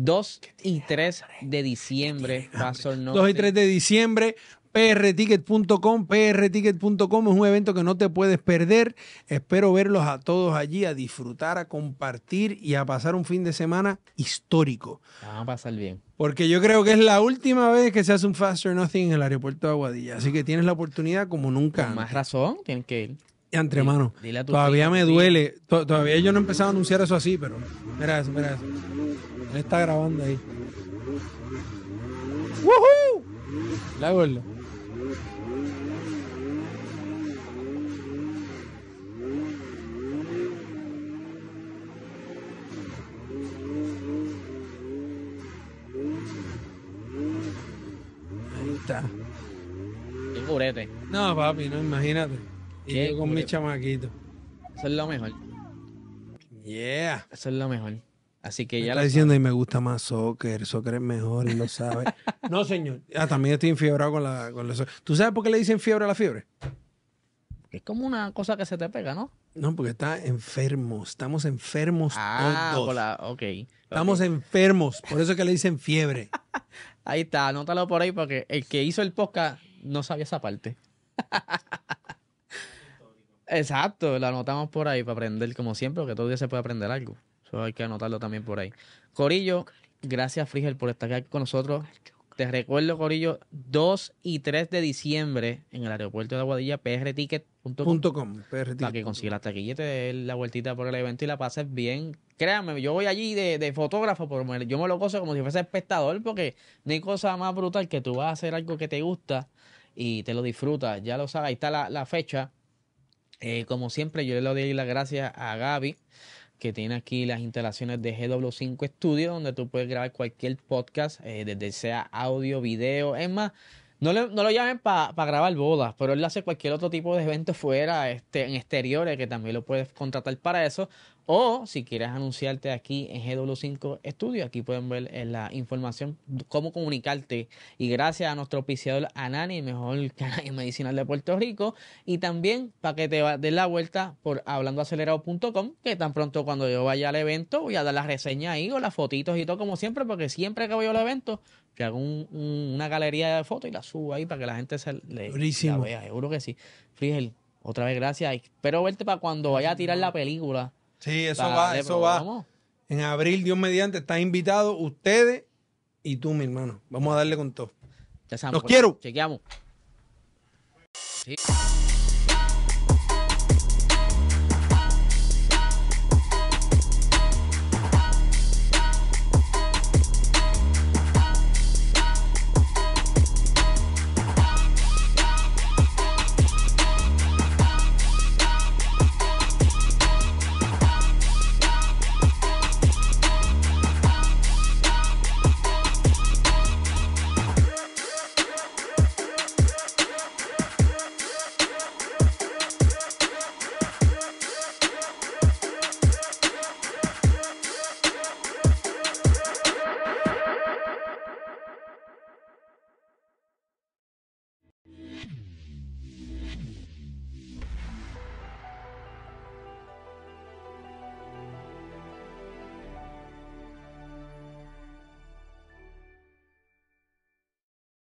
[SPEAKER 1] 2 y 3 de diciembre, Pastor No.
[SPEAKER 2] 2 y 3 de diciembre, prticket.com, prticket.com es un evento que no te puedes perder. Espero verlos a todos allí, a disfrutar, a compartir y a pasar un fin de semana histórico.
[SPEAKER 1] Vamos a pasar bien.
[SPEAKER 2] Porque yo creo que es la última vez que se hace un Faster Nothing en el aeropuerto de Aguadilla. Así que tienes la oportunidad como nunca.
[SPEAKER 1] Con más razón, tienen que ir.
[SPEAKER 2] Y entre manos.
[SPEAKER 1] dile a tu
[SPEAKER 2] Todavía me duele. To- Todavía yo no he empezado a anunciar eso así, pero mira eso, mira eso. Él está grabando ahí. ¡Woohoo! La gorda. Ahí está.
[SPEAKER 1] Qué curete.
[SPEAKER 2] No, papi, no, imagínate. Y
[SPEAKER 1] Qué
[SPEAKER 2] yo con mi chamaquito.
[SPEAKER 1] Eso es lo mejor.
[SPEAKER 2] Yeah.
[SPEAKER 1] Eso es lo mejor. Así que
[SPEAKER 2] Me
[SPEAKER 1] ya
[SPEAKER 2] está diciendo y me gusta más soccer, soccer es mejor, él lo sabe. [LAUGHS] no, señor. Ah, también estoy enfiebrado con la, con la so- ¿Tú sabes por qué le dicen fiebre a la fiebre?
[SPEAKER 1] Es como una cosa que se te pega, ¿no?
[SPEAKER 2] No, porque está enfermo. Estamos enfermos
[SPEAKER 1] Ah,
[SPEAKER 2] todos.
[SPEAKER 1] por la... ok.
[SPEAKER 2] Estamos enfermos. Por eso es que le dicen fiebre. [LAUGHS]
[SPEAKER 1] Ahí está, anótalo por ahí porque el que hizo el podcast no sabía esa parte. [LAUGHS] Exacto, lo anotamos por ahí para aprender, como siempre, porque todo día se puede aprender algo. Eso hay que anotarlo también por ahí. Corillo, gracias Frigel por estar aquí con nosotros. Te recuerdo, Corillo, 2 y 3 de diciembre en el aeropuerto de Aguadilla, prticket.com para que consigas la taquilla y te des la vueltita por el evento y la pases bien. Créanme, yo voy allí de, de fotógrafo, pero me- yo me lo gozo como si fuese espectador, porque no hay cosa más brutal que tú vas a hacer algo que te gusta y te lo disfrutas. Ya lo sabes, ahí está la, la fecha. Eh, como siempre, yo le doy las gracias a Gaby, que tiene aquí las instalaciones de GW5 Studio, donde tú puedes grabar cualquier podcast, eh, desde sea audio, video. Es más, no, no lo llamen para grabar bodas, pero él hace cualquier otro tipo de evento fuera, este, en exteriores, que también lo puedes contratar para eso. O si quieres anunciarte aquí en GW5 Studio, aquí pueden ver eh, la información, cómo comunicarte. Y gracias a nuestro auspiciador Anani, el mejor [LAUGHS] canal medicinal de Puerto Rico. Y también para que te des la vuelta por hablandoacelerado.com, que tan pronto cuando yo vaya al evento voy a dar la reseña ahí o las fotitos y todo como siempre, porque siempre que voy al evento, yo hago un- un- una galería de fotos y la subo ahí para que la gente se le, la vea. Seguro que sí. Frigel, Otra vez, gracias. Espero verte para cuando vaya a tirar la película.
[SPEAKER 2] Sí, eso
[SPEAKER 1] Dale,
[SPEAKER 2] va, eso va.
[SPEAKER 1] vamos.
[SPEAKER 2] En abril, Dios mediante, están invitados ustedes y tú, mi hermano. Vamos a darle con todo.
[SPEAKER 1] Ya sabemos,
[SPEAKER 2] Los
[SPEAKER 1] pues,
[SPEAKER 2] quiero.
[SPEAKER 1] Chequeamos.